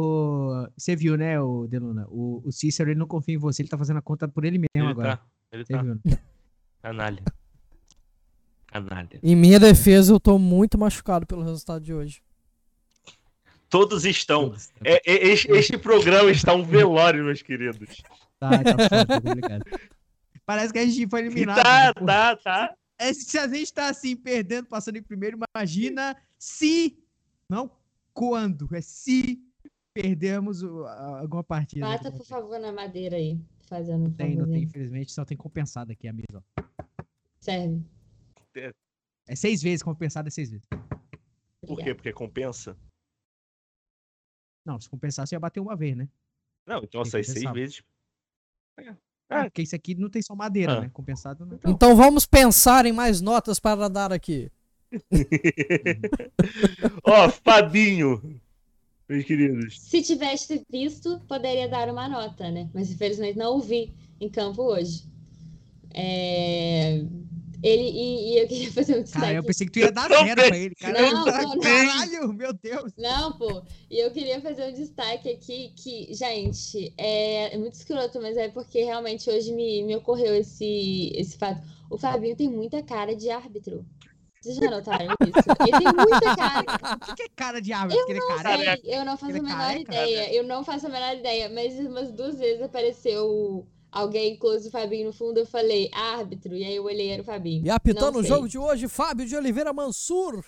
o- Você viu, né, o Deluna? O, o Cícero, ele não confia em você, ele tá fazendo a conta por ele mesmo Ele agora. tá. Ele Você tá. viu, né? Canalha. Canalha. Em minha defesa, eu tô muito machucado pelo resultado de hoje. Todos estão. É, é, este, este programa está um velório, meus queridos. Tá, tá foda, tá complicado. Parece que a gente foi eliminado. Tá, né, tá, tá. É, se a gente tá assim, perdendo, passando em primeiro, imagina se. Não quando, é se perdemos o- a- alguma partida. Bata, por favor, na madeira aí. Fazendo um Tem, não tem, infelizmente, só tem compensado aqui a mesa. ó. Serve. É seis vezes, compensado é seis vezes. Por quê? Porque compensa? Não, se compensar, você ia bater uma vez, né? Não, então Tem essas seis vezes. Ah, Ah. porque isso aqui não tem só madeira, Ah. né? Compensado não. Então vamos pensar em mais notas para dar aqui. Ó, Fabinho, meus queridos. Se tivesse visto, poderia dar uma nota, né? Mas infelizmente não o vi em campo hoje. É, Ele e, e eu queria fazer um destaque. Cara, eu pensei que tu ia dar zero pra ele. Cara, Não, não, não. caralho, meu Deus. Não, pô. E eu queria fazer um destaque aqui que, gente, é, é muito escroto, mas é porque realmente hoje me, me ocorreu esse, esse fato. O Fabinho tem muita cara de árbitro. Vocês já notaram isso? Ele tem muita cara. O que, é cara de árvore? Aquele cara. Sei, eu não faço a Ele é menor careca, ideia. Eu não faço a menor ideia. Mas umas duas vezes apareceu alguém close do Fabinho no fundo. Eu falei, árbitro. E aí eu olhei, era o Fabinho. E apitando Não o jogo de hoje, Fábio de Oliveira Mansur.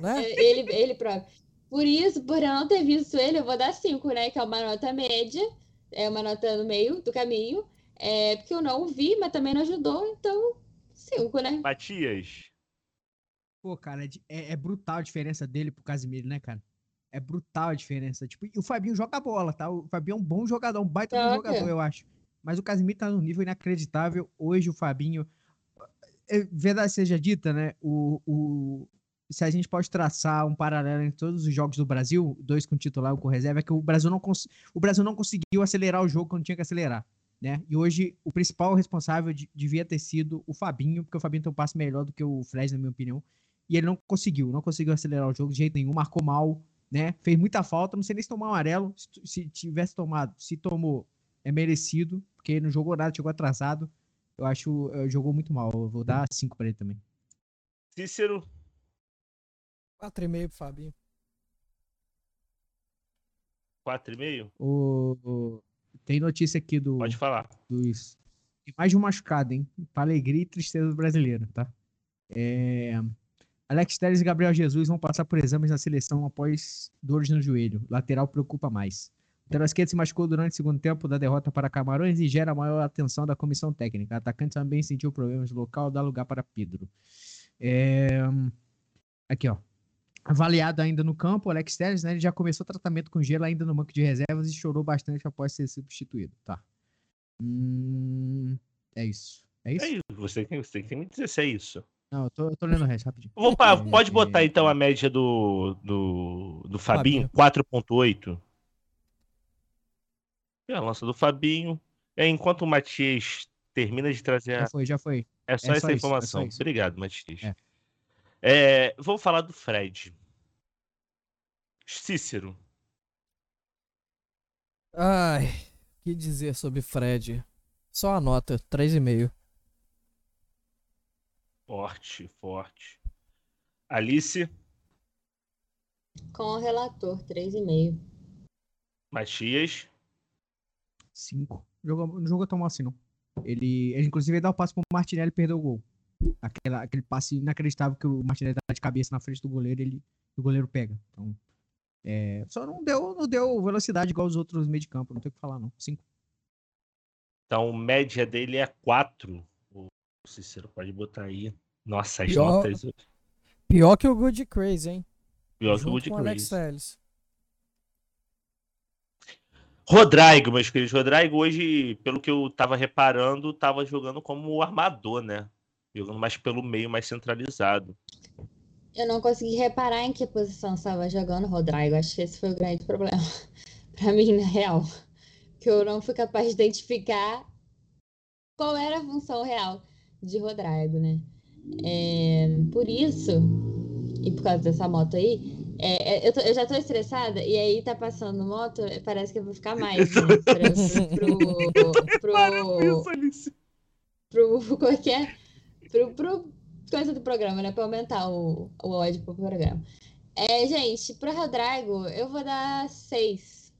Né? É, Ele, ele próprio. Por isso, por eu não ter visto ele, eu vou dar cinco, né? Que é uma nota média. É uma nota no meio do caminho. É, porque eu não o vi, mas também não ajudou. Então, cinco, né? Matias. Pô, cara, é, é- é brutal a diferença dele pro Casimiro, né, cara? É brutal a diferença. Tipo, e o Fabinho joga bola, tá? O Fabinho é um bom jogador, um baita Joga. jogador, eu acho. Mas o Casimiro tá num nível inacreditável. Hoje o Fabinho. é, verdade seja dita, né? O, o, se a gente pode traçar um paralelo em todos os jogos do Brasil, dois com titular e um com reserva, é que o Brasil não, cons- o Brasil não conseguiu acelerar o jogo quando tinha que acelerar. Né? E hoje o principal responsável de- devia ter sido o Fabinho, porque o Fabinho tem um passe melhor do que o Fred, na minha opinião. E ele não conseguiu, não conseguiu acelerar o jogo de jeito nenhum, marcou mal, né? Fez muita falta, não sei nem se tomar um amarelo. Se, se tivesse tomado, se tomou, é merecido, porque ele não jogou nada, chegou atrasado. Eu acho, eh, jogou muito mal. Eu vou dar cinco pra ele também. Cícero. 4,5 pro Fabinho. 4,5? O, o- tem notícia aqui do, Pode falar. dos. Mais de um machucado, hein? Pra alegria e tristeza do brasileiro, tá? É, Alex Telles e Gabriel Jesus vão passar por exames na seleção após dores no joelho. Lateral preocupa mais. Lateral esquerdo se machucou durante o segundo tempo da derrota para Camarões e gera maior atenção da comissão técnica. Atacante também sentiu problemas no local, dá lugar para Pedro. É, Aqui, ó. Avaliado ainda no campo, Alex Telles, né? Ele já começou tratamento com gelo ainda no banco de reservas e chorou bastante após ser substituído. Tá. Hum, é isso. É isso? É isso. Você tem, você tem que me dizer se é isso. Não, eu tô, eu tô lendo o resto rapidinho. Vou É, pode botar é, então a média do, do, do Fabinho, 4.8. E a lança do Fabinho. É, enquanto o Matias termina de trazer a... Já foi, já foi. É só é essa só isso, é informação. só isso. Obrigado, Matias. É. É, vou falar do Fred. Cícero. Ai, o que dizer sobre Fred? Só a nota, 3,5. Forte, forte. Alice, Com o relator, 3,5. Matias. Cinco. Jogou, não jogou tão mal assim, não. Ele, ele inclusive, dá o passe pro Martinelli e perdeu o gol. Aquela, aquele passe inacreditável que o Martinelli dá de cabeça na frente do goleiro, ele, o goleiro pega. Então, é, só não deu, não deu velocidade igual os outros meio de campo. Não tem o que falar, não. Cinco. Então, média dele é 4. O Cícero pode botar aí. Nossa, as Pior- notas. Pior que o Good Crazy, hein? Pior que o Junto Woody com o Alex. Telles. Rodrigo, meus queridos. Rodrigo hoje, pelo que eu tava reparando, tava jogando como armador, né? Jogando mais pelo meio, mais centralizado. Eu não consegui reparar em que posição estava jogando o Rodrigo. Acho que esse foi o grande problema para mim, na real. Que eu não fui capaz de identificar qual era a função real de Rodrigo, né? É, por isso, e por causa dessa moto aí, é, é, eu, tô- eu já tô estressada e aí tá passando moto, parece que eu vou ficar mais, né? Pro, pro, pro, pro, como é é? Pro, pro coisa do programa, né? Pra aumentar o, o ódio pro programa. É, gente, pro Rodrigo, eu vou dar seis.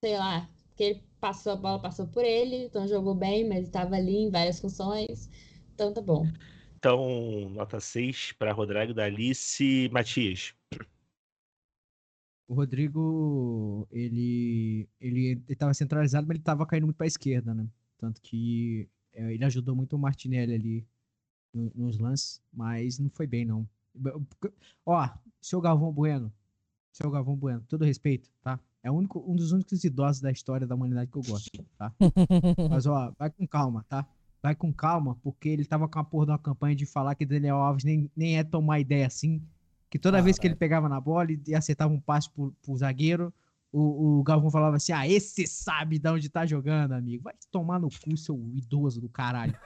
Sei lá. Porque ele passou a bola, passou por ele, então jogou bem, mas estava ali em várias funções. Então tá bom. Então, nota 6 para Rodrigo da Alice Matias. O Rodrigo, ele, ele, ele tava centralizado, mas ele tava caindo muito pra esquerda, né? Tanto que é, ele ajudou muito o Martinelli ali no- nos lances, mas não foi bem, não. Ó, seu Galvão Bueno, seu Galvão Bueno, todo respeito, tá? É o único, um dos únicos idosos da história da humanidade que eu gosto, tá? Mas, ó, vai com calma, tá? Vai com calma, porque ele tava com a porra de uma campanha de falar que Daniel Alves nem, nem é tomar ideia assim. Que toda vez que ele pegava na bola e acertava um passe pro, pro zagueiro, o, o Galvão falava assim: Ah, esse sabe de onde tá jogando, amigo. Vai tomar no cu, seu idoso do caralho.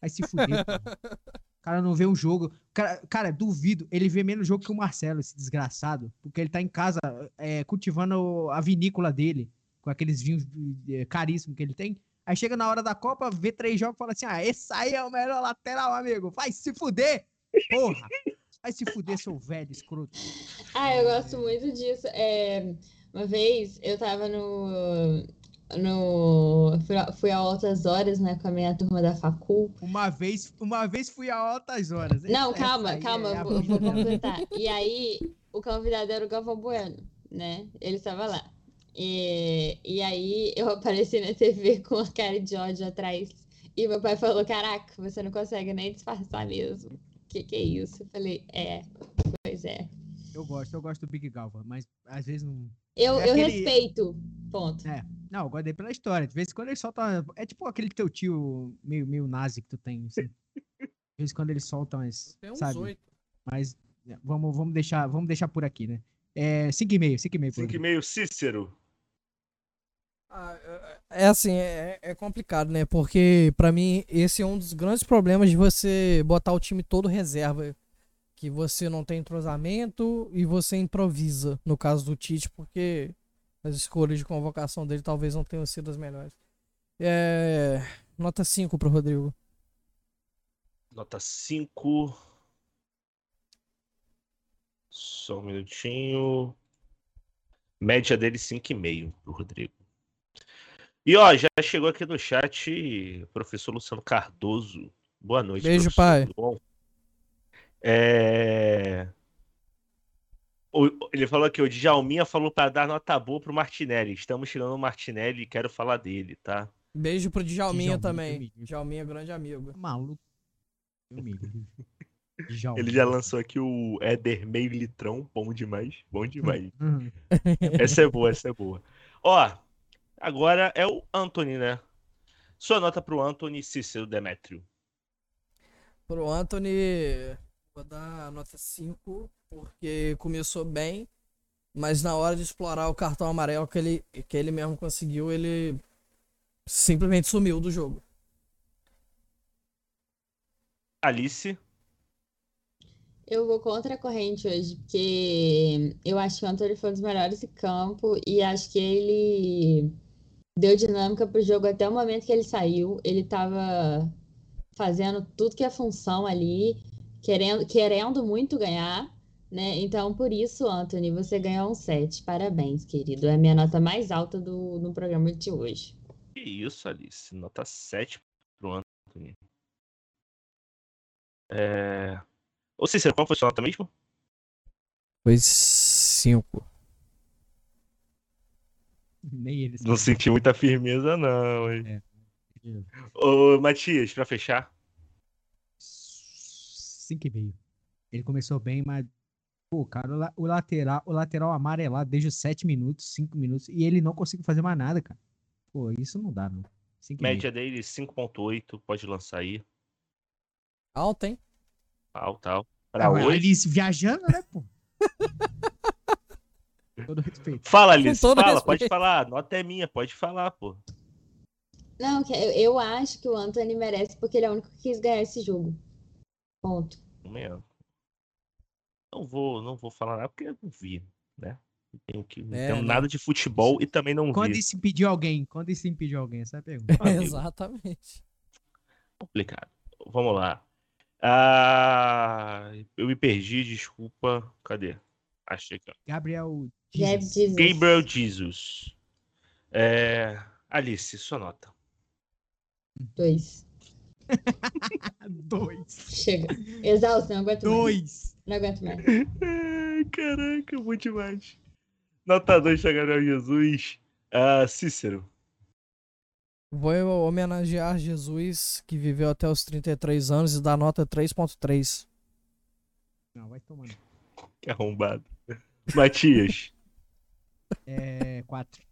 Vai se fuder. porra. O cara não vê um jogo. Cara, cara, duvido. Ele vê menos jogo que o Marcelo, esse desgraçado. Porque ele tá em casa é, cultivando a vinícola dele, com aqueles vinhos eh, caríssimos que ele tem. Aí chega na hora da Copa, vê três jogos e fala assim: Ah, esse aí é o melhor lateral, amigo. Vai se fuder! Porra! Vai se fuder, seu velho escroto. Ah, eu gosto muito disso. É, uma vez eu tava no. no fui, a- altas horas, né, com a minha turma da Facul. Uma vez, uma vez fui a altas horas. Não, Essa calma, calma, é vou, vou completar. E aí, o convidado era o Galvão Bueno, né? Ele estava lá. E, e aí, eu apareci na TV com a cara de ódio atrás. E meu pai falou: Caraca, você não consegue nem disfarçar mesmo. Que que é isso? Eu falei: É, pois é. Eu gosto, eu gosto do Big Galva, mas às vezes não. Eu, É eu aquele- respeito. Ponto. Não, eu dele pela história. De vez em quando ele solta. É tipo aquele teu tio meio, meio nazi que tu tem, assim. De vez em quando ele solta umas. Tem uns sabe? oito. Mas é, vamos, vamos, deixar, vamos deixar por aqui, né? É 5,5, 5,5 por 5 e meio Cícero. Ah, é- é assim, é, é complicado, né? Porque pra mim esse é um dos grandes problemas de você botar o time todo reserva, que você não tem entrosamento e você improvisa, no caso do Tite, porque as escolhas de convocação dele talvez não tenham sido as melhores. É, nota 5 pro Rodrigo. Nota 5. Só um minutinho. Média dele 5,5 pro Rodrigo. E ó, já chegou aqui no chat professor Luciano Cardoso. Boa noite. Beijo, professor. pai. Tudo bom? É... o- Ele falou aqui, o Djalminha falou para dar nota boa pro Martinelli. Estamos chegando no Martinelli e quero falar dele, tá? Beijo pro Djalminha Djalminha também. Djalminha é grande amigo. Maluco. Me Djalma. Ele já lançou aqui o Éder meio litrão, bom demais, bom demais. Uhum. Essa é boa, essa é boa. Ó, agora é o Anthony, né? Sua nota pro Anthony Cícero Demétrio. Pro Anthony, vou dar nota 5, porque começou bem, mas na hora de explorar o cartão amarelo que ele, que ele mesmo conseguiu, ele simplesmente sumiu do jogo. Alice, Eu vou contra a corrente hoje, porque eu acho que o Antônio foi um dos melhores em campo e acho que ele deu dinâmica pro jogo até o momento que ele saiu. Ele tava fazendo tudo que é função ali, querendo, querendo muito ganhar, né? Então, por isso, Anthony, você ganhou um 7. Parabéns, querido. É a minha nota mais alta do, no programa de hoje. que isso, Alice? Nota 7 pro Anthony. É... Ô Cícero, qual foi sua nota mesmo? Foi 5. Nem ele. Não senti muita firmeza, não, hein? É. Ô, Matias, pra fechar. Cinco e meio. Ele começou bem, mas. Pô, cara, o, la- o lateral, o lateral amarelado desde os 7 minutos, 5 minutos, e ele não conseguiu fazer mais nada, cara. Pô, isso não dá, não. Cinco Média dele 5.8, pode lançar aí. Alta, hein? Tal. meio. Pra Ah, hoje. Alice viajando, né, pô? Todo respeito. Fala, Alice. todo Fala, respeito. pode falar. A nota é minha, pode falar, pô. Não, eu, eu acho que o Anthony merece porque ele é o único que quis ganhar esse jogo. Ponto. Mesmo. Não vou, não vou falar nada porque eu não vi, né? Não tenho, que, não É, tenho não. nada de futebol e também não Quando vi. isso impediu alguém? Quando isso impediu alguém? Essa é a pergunta. Amigo. Exatamente. complicado. Vamos lá. Ah, eu me perdi, desculpa. Cadê? Achei que. Gabriel Gab Jesus. Gabriel Jesus. É... Alice, sua nota. Dois. Dois. Chega. Exausto, não aguento mais. Dois. Não aguento mais. Ai, Caraca, muito demais. Nota 2 para Gabriel Jesus. Ah, Cícero. Vou homenagear Jesus, que viveu até os 33 anos, e dar nota 3.3. Não, vai tomando. Que arrombado. Matias. É, quatro.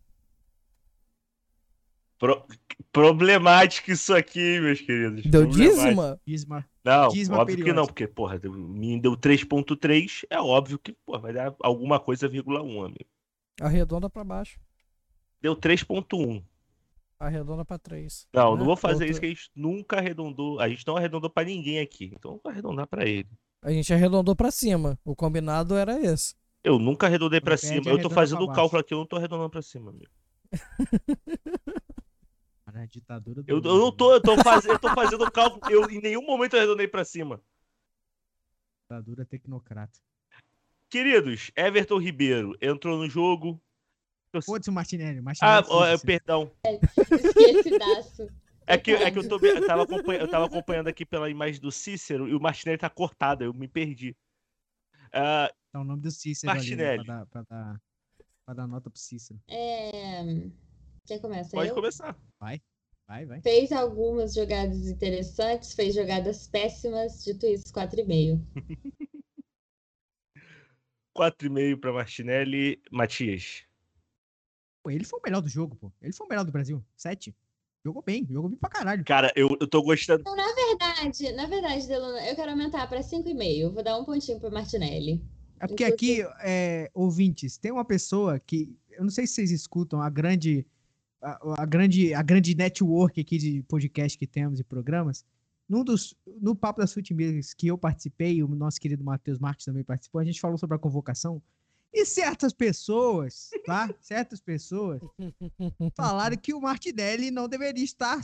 Pro- Problemático isso aqui, meus queridos. Deu dízima? Dízima. Não, Dízima óbvio que não, porque, porra, deu- me deu 3.3, é óbvio que, porra, vai dar alguma coisa, vírgula 1, amigo. Arredonda pra baixo. Deu 3.1. Arredonda pra 3. Não, né? não vou fazer Outro- isso que a gente nunca arredondou. A gente não arredondou pra ninguém aqui. Então eu vou arredondar pra ele. A gente arredondou pra cima. O combinado era esse. Eu nunca arredondei pra pede, cima. Eu tô fazendo o cálculo aqui, eu não tô arredondando pra cima, amigo. Cara, a ditadura do... Eu, eu não tô, eu tô, faz... eu tô fazendo o cálculo. Eu em nenhum momento eu arredondei pra cima. Ditadura tecnocrata. Queridos, Everton Ribeiro entrou no jogo. Foda-se o Martinelli. Martinelli Ah, ó, é, foda-se. perdão. Esquecidaço. É que, é que eu, tô, eu, tava acompanhando, eu tava acompanhando aqui pela imagem do Cícero e o Martinelli tá cortado, eu me perdi. Ah, Tá o nome do Cícero ali, né, Martinelli. pra, dar, pra, dar, pra dar nota pro Cícero. É... Quem começa? pode eu? começar. Vai, vai. Fez algumas jogadas interessantes, fez jogadas péssimas, dito isso, 4,5. 4,5 pra Martinelli. Matias. Pô, ele foi o melhor do jogo, pô. Ele foi o melhor do Brasil. Sete. Jogou bem, jogou bem pra caralho. Cara, eu, eu tô gostando. Então, na verdade, na verdade, Deluna, eu quero aumentar para 5,5. Vou dar um pontinho pro Martinelli. É porque aqui, é, ouvintes, tem uma pessoa que. Eu não sei se vocês escutam a grande. A, a grande, a grande network aqui de podcast que temos e programas. Num dos, no Papo das Futimigas que eu participei, o nosso querido Matheus Marques também participou, a gente falou sobre a convocação. E certas pessoas, tá? certas pessoas falaram que o Martinelli não deveria estar,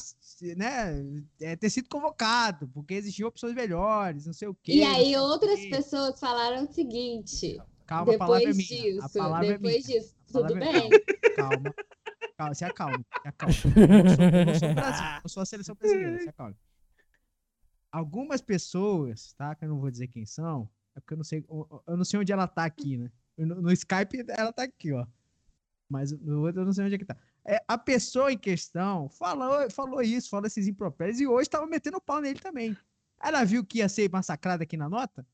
né, é, ter sido convocado, porque existiam opções melhores, não sei o quê. E aí, outras quê. pessoas falaram o seguinte: Calma, a palavra é depois minha. disso, a palavra depois é minha. disso, tudo é- bem? Calma. Calma, se acalme. Se acalme. Eu sou, eu sou Brasil, eu sou a seleção brasileira, se acalme. Algumas pessoas, tá? Que eu não vou dizer quem são, é porque eu não sei, eu não sei onde ela tá aqui, né? No, no Skype ela tá aqui, ó. Mas no outro eu não sei onde é que tá. É, a pessoa em questão falou, falou isso, falou esses impropérios, e hoje tava metendo pau nele também. Ela viu que ia ser massacrada aqui na nota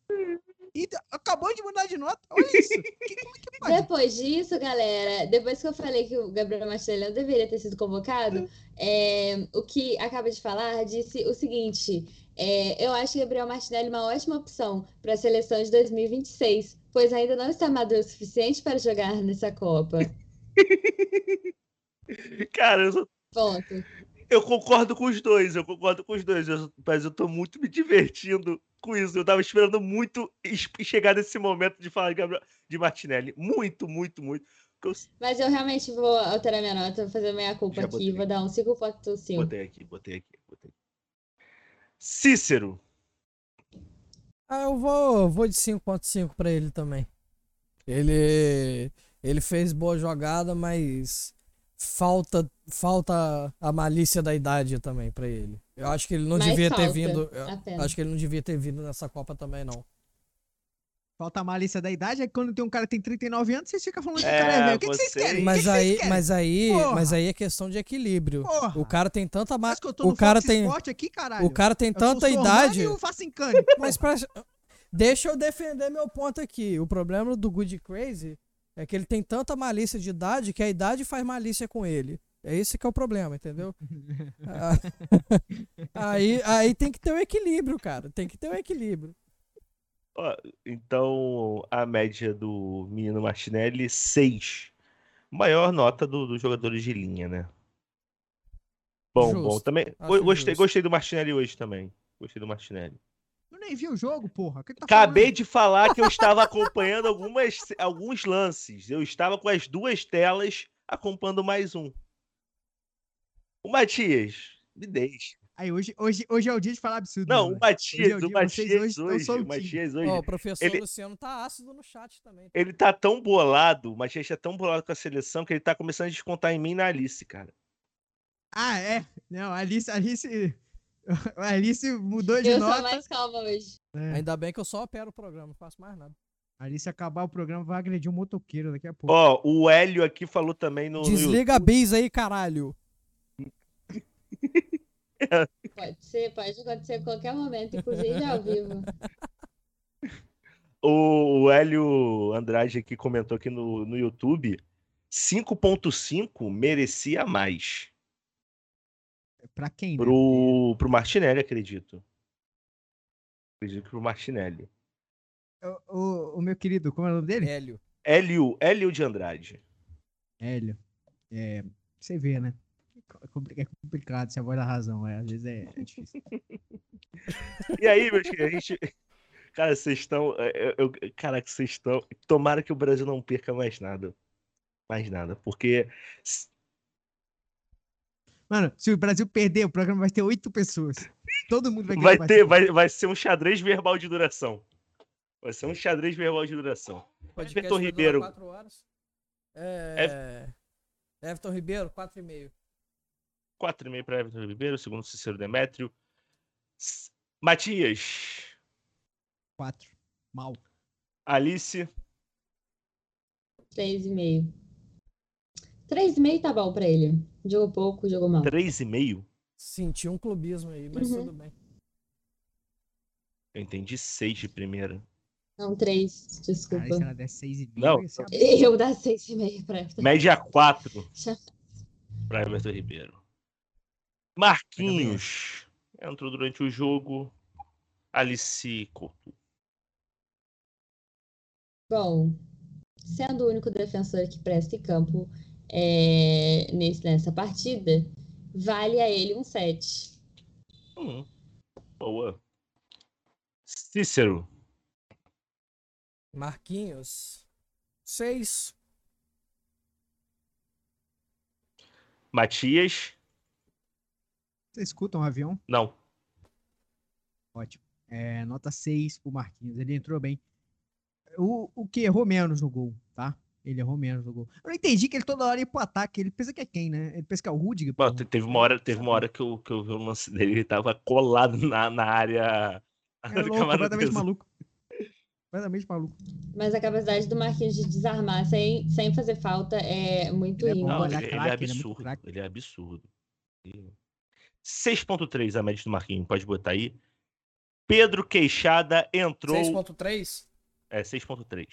e d- acabou de mudar de nota. Olha isso. Que, como é que? Depois disso, galera, depois que eu falei que o Gabriel Martinelli não deveria ter sido convocado, é, o que acaba de falar disse o seguinte: é, eu acho Gabriel Martinelli uma ótima opção para a seleção de 2026, pois ainda não está maduro o suficiente para jogar nessa Copa. Cara, eu, só- Ponto. eu concordo com os dois, eu concordo com os dois, eu- mas eu tô muito me divertindo com isso. Eu tava esperando muito chegar nesse momento de falar de, Gabriel, de Martinelli. Muito, muito, muito. Eu Mas eu realmente vou alterar minha nota, vou fazer minha culpa Já aqui, botei. vou dar um 5.5. botei aqui, botei aqui, botei aqui. Cícero. Ah, eu vou, vou de 5.5 pra ele também. Ele ele fez boa jogada, mas falta falta a malícia da idade também pra ele. Eu acho que ele não Mas devia ter falta, vindo, eu apenas. acho que ele não devia ter vindo nessa Copa também não. Falta a malícia da idade, é que quando tem um cara que tem 39 anos, vocês ficam falando que o É, cara é velho. O que, que vocês você- querem? Mas que aí, mas aí, Porra! mas aí é questão de equilíbrio. Porra! O cara tem tanta ma... Parece que eu tô o no cara Fox tem aqui, caralho. o cara tem Eu tanta idade. e o Facincani. Mas pra... deixa eu defender meu ponto aqui. O problema do Good Crazy é que ele tem tanta malícia de idade que a idade faz malícia com ele. É esse que é o problema, entendeu? Ah, aí, aí tem que ter o equilíbrio, cara. Tem que ter o equilíbrio. Ó, então, a média do menino Martinelli, 6. Maior nota do- dos jogadores de linha, né? Bom, bom. Justo. Também, Acho go- gostei, justo. gostei do Martinelli hoje também. Gostei do Martinelli. Eu nem vi o jogo, porra. O que que tá Acabei falando? de falar que eu estava acompanhando algumas, alguns lances. Eu estava com as duas telas acompanhando mais um. O Matias, me deixa. Aí, hoje, hoje, hoje é o dia de falar absurdo. Não, né, o? Matias, Hoje é o o Matias vocês hoje o. Matias hoje, Ó, o professor ele- Luciano tá ácido no chat também. ele tá tão bolado, o Matias tá tão bolado com a seleção que ele tá começando a descontar em mim e na Alice, cara. Ah, é. Não, a Alice, a Alice, a Alice mudou de Eu nota. sou mais calma hoje. É, Ainda bem que eu só opero o programa, não faço mais nada. a Alice acabar o programa vai agredir um motoqueiro daqui a pouco. Ó, o Hélio aqui falou também no. no Desliga a bis aí, caralho. Pode ser, pode acontecer a qualquer momento, inclusive ao vivo. O, o Hélio Andrade aqui comentou aqui no, no YouTube. 5.5 merecia mais. Pra quem, né? Pro, pro Martinelli, acredito. Acredito que pro Martinelli. O, o, o meu querido, como é o nome dele? Hélio. Hélio, Hélio de Andrade. Hélio. É, você vê, né? É é complicado se a voz da razão, é, às vezes é, é difícil. E aí, meus queridos, a gente. Cara, vocês estão. Eu, eu, cara, que vocês estão. Tomara que o Brasil não perca mais nada. Mais nada. Porque. Mano, se o Brasil perder, o programa vai ter oito pessoas. Todo mundo vai Vai ter, vai, vai ser um xadrez verbal de duração. Vai ser um xadrez verbal de duração. Everton Ribeiro. quatro horas. É... Everton Ribeiro, 4,5. 4,5 para Everton Ribeiro, segundo Cícero Demétrio. Matias, Quatro. Mal. Alice, 3,5. 3,5 tá bom pra ele. Jogou pouco, jogou mal. 3,5. Senti um clubismo aí, mas Uhum. tudo bem. Eu entendi 6 de primeira. Não, 3, Cara, desculpa. se ela der seis e meio, Não. ia ser uma- Eu dar 6,5 pra Everton. Média 4 Já- para Everton Ribeiro. Marquinhos entrou durante o jogo. Alice Couto. Bom, sendo o único defensor que presta em campo é, nesse, nessa partida, vale a ele um 7. Hum, boa. Cícero, Marquinhos, 6. Matias, Vocês escutam o avião? não. Ótimo. É, nota 6 pro Marquinhos. Ele entrou bem. O, o que errou menos no gol, tá? Ele errou menos no gol. Eu não entendi que ele toda hora ia pro ataque. Ele pensa que é quem, né? Ele pensa que é o Rudiger. Bom, teve uma hora, teve uma hora que eu, que eu vi o lance dele, ele tava colado na, na área. É do louco, Camarão completamente maluco. Completamente maluco. Mas a capacidade do Marquinhos de desarmar sem, sem fazer falta é muito Ele é bom, ímpar. Não, ele é ele, ele é craque, ele é absurdo. Ele é absurdo. E- 6.3 a média do Marquinhos, pode botar aí. Pedro Queixada entrou. 6.3? É, 6.3.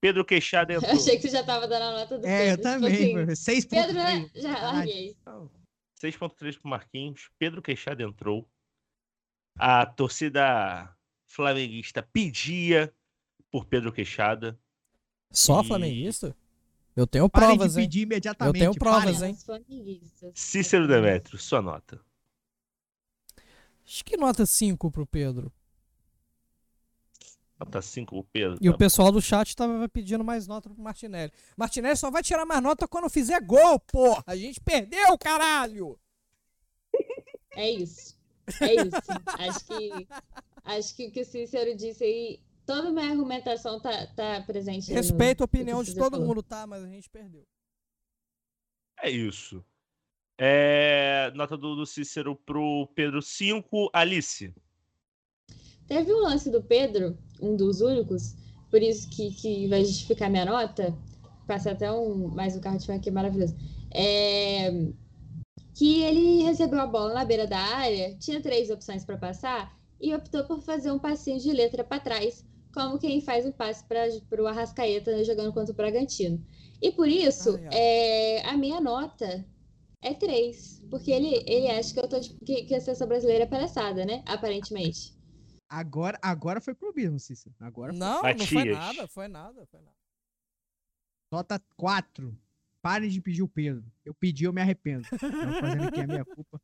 Pedro Queixada Eu entrou. achei que você já tava dando a nota do É, eu Pedro. também. Tipo assim, pô, 6 Pedro, né? Já larguei. 6.3 pro Marquinhos. Pedro Queixada entrou. A torcida flamenguista pedia por Pedro Queixada. Só E- flamenguista? Eu tenho Parem provas, de hein? pedir imediatamente. Eu tenho provas, parem. hein? Cícero Demetrio, sua nota. Acho que nota 5 pro Pedro. Nota 5 pro Pedro. E o tá pessoal do chat tava pedindo mais nota pro Martinelli. Martinelli só vai tirar mais nota quando fizer gol, porra! A gente perdeu, caralho! É isso. É isso. acho que acho que o que o Cícero disse aí, toda a minha argumentação tá, tá presente. Respeito a no que opinião de todo falou. mundo, tá? Mas a gente perdeu. É isso. É, nota do, do Cícero pro Pedro 5. Alice. Teve um lance do Pedro, um dos únicos, por isso que, que vai justificar minha nota. Passei até um. Mais um carro de aqui maravilhoso. É, que ele recebeu a bola na beira da área, tinha três opções para passar e optou por fazer um passinho de letra para trás, como quem faz um passe para o Arrascaeta jogando contra o Bragantino. E por isso, ai. é, a minha nota É três. Porque ele, ele acha que eu tô tipo, que, que a seleção brasileira é palhaçada, né? Aparentemente. Agora, agora foi clubismo, Cícero. Agora foi. Não, não foi nada, foi nada, foi nada. Nota 4. Pare de pedir o Pedro. Eu pedi, eu me arrependo. Fazendo aqui a minha culpa.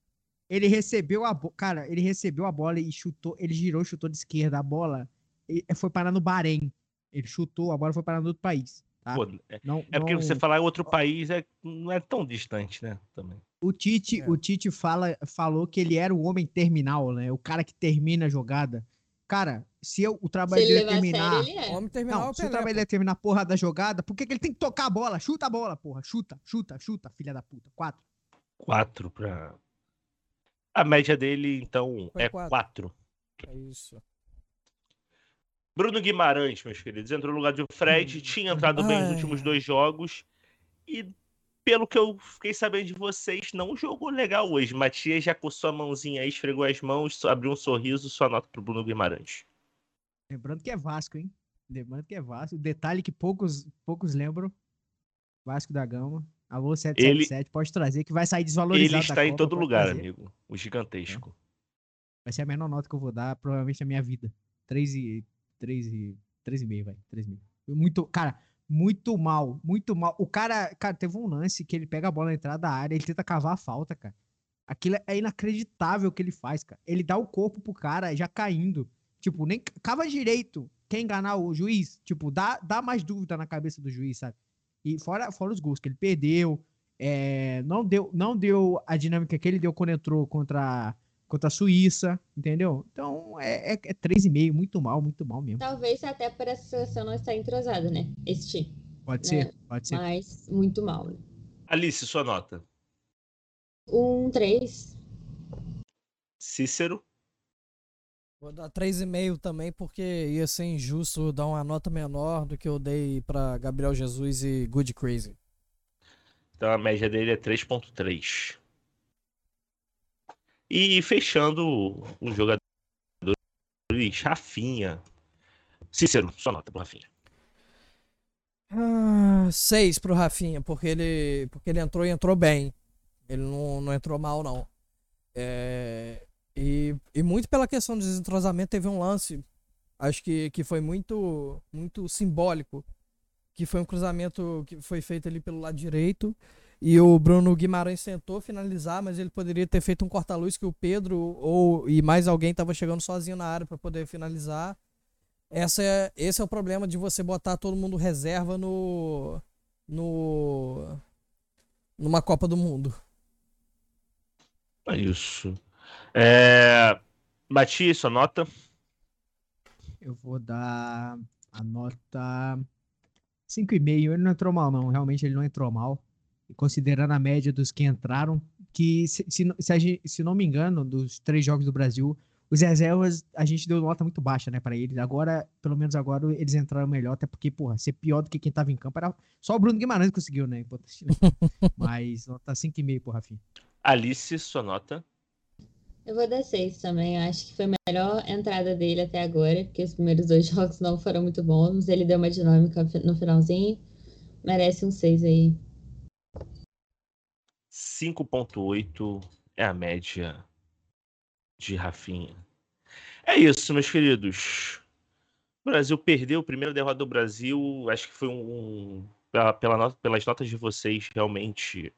Ele recebeu a bola. Cara, ele recebeu a bola e chutou. Ele girou, chutou de esquerda. A bola foi parar no Bahrein. Ele chutou, a bola foi parar no outro país. Tá? Pô, é, Não, é porque não- você falar em outro país é, não é tão distante, né? Também. O Tite, É. o Tite fala, falou que ele era o homem terminal, né? O cara que termina a jogada. Cara, se eu, o Se trabalho ele dele é terminar. sério, é. Homem terminal é Não, o se o trabalho dele é terminar a porra da jogada, por que, que ele tem que tocar a bola? Chuta a bola, porra. Chuta, chuta, chuta, filha da puta. Quatro. Quatro pra. A média dele, então, Foi é quatro. quatro. É isso. Bruno Guimarães, meus queridos, entrou no lugar de Fred, tinha entrado bem nos Ai. últimos dois jogos e, pelo que eu fiquei sabendo de vocês, não jogou legal hoje. Matias já coçou a mãozinha aí, esfregou as mãos, abriu um sorriso, sua nota pro Bruno Guimarães. Lembrando que é Vasco, hein? Lembrando que é Vasco. Detalhe que poucos, poucos lembram. Vasco da Gama. Alô, 777, pode trazer que vai sair desvalorizado. Ele da está em Copa, todo lugar, trazer. amigo. O gigantesco. Vai ser a menor nota que eu vou dar, provavelmente na minha vida. 3 e. 3 e. 3,5, vai. 3,5. Muito. Cara, muito mal. Muito mal. O cara. Cara, teve um lance que ele pega a bola na entrada da área, ele tenta cavar a falta, cara. Aquilo é inacreditável o que ele faz, cara. Ele dá o corpo pro cara já caindo. Tipo, nem cava direito. Quer enganar o juiz? Tipo, dá, dá mais dúvida na cabeça do juiz, sabe? E fora, fora os gols que ele perdeu. é, não, deu, não deu a dinâmica que ele deu quando entrou contra, contra a Suíça, entendeu? Então é, é, é 3,5, muito mal, muito mal mesmo. Talvez até por essa seleção não estar entrosada, né? Esse time. Pode né? ser, pode ser. Mas muito mal, né? Alice, sua nota. Um, três. Cícero. Vou dar 3,5 também, porque ia ser injusto dar uma nota menor do que eu dei pra Gabriel Jesus e Good Crazy. Então a média dele é 3.3. E fechando os jogadores, Rafinha. Cícero, sua nota pro Rafinha. Ah, 6 pro Rafinha, porque ele, porque ele entrou e entrou bem. Ele não, não entrou mal, não. É, e, e muito pela questão do desentrosamento, teve um lance, acho que, que foi muito, muito simbólico, que foi um cruzamento que foi feito ali pelo lado direito, e o Bruno Guimarães tentou finalizar, mas ele poderia ter feito um corta-luz que o Pedro ou e mais alguém estava chegando sozinho na área para poder finalizar. Essa é, esse é o problema de você botar todo mundo reserva no no numa Copa do Mundo. É isso. É... Matias, sua nota. Eu vou dar a nota 5,5. Ele não entrou mal, não. Realmente ele não entrou mal. Considerando a média dos que entraram, que se, se, não- se, se não me engano, dos três jogos do Brasil, os reservas a gente deu nota muito baixa, né, pra eles. Agora, pelo menos agora, eles entraram melhor, até porque, porra, ser pior do que quem tava em campo era só o Bruno Guimarães que conseguiu, né? Mas nota 5,5 pro Rafinha. Alice, sua nota. Eu vou dar seis também. Eu acho que foi a melhor entrada dele até agora, porque os primeiros dois jogos não foram muito bons. Ele deu uma dinâmica no finalzinho. Merece um seis aí. 5.8 é a média de Rafinha. É isso, meus queridos. O Brasil perdeu o primeiro derrota do Brasil. Acho que foi um. pela, pela pelas notas de vocês, realmente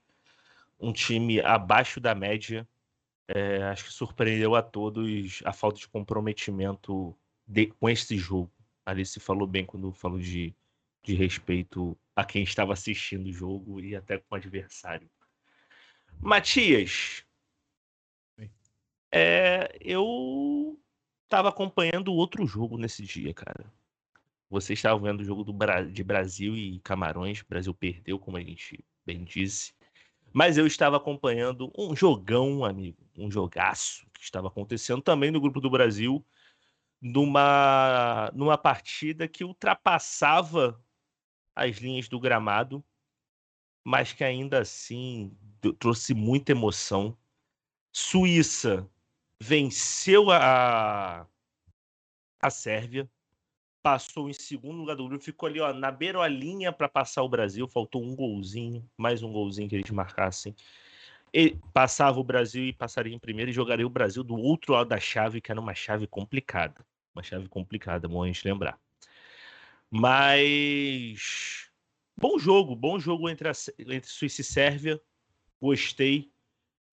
um time abaixo da média. É, acho que surpreendeu a todos a falta de comprometimento de- com esse jogo. Alice falou bem quando falou de, de respeito a quem estava assistindo o jogo e até com o adversário. Matias, é, eu estava acompanhando outro jogo nesse dia, cara. Vocês estavam vendo o jogo do Bra- de Brasil e Camarões. O Brasil perdeu, como a gente bem disse. Mas eu estava acompanhando um jogão, amigo, um jogaço que estava acontecendo também no grupo do Brasil, numa, numa partida que ultrapassava as linhas do gramado, mas que ainda assim trouxe muita emoção. Suíça venceu a, a Sérvia, passou em segundo lugar do grupo, ficou ali ó, na beirolinha para passar o Brasil, faltou um golzinho, mais um golzinho que eles marcassem. ele passava o Brasil e passaria em primeiro e jogaria o Brasil do outro lado da chave, que era uma chave complicada. Uma chave complicada, bom a gente lembrar. Mas. Bom jogo, bom jogo entre, a, entre Suíça e Sérvia. Gostei.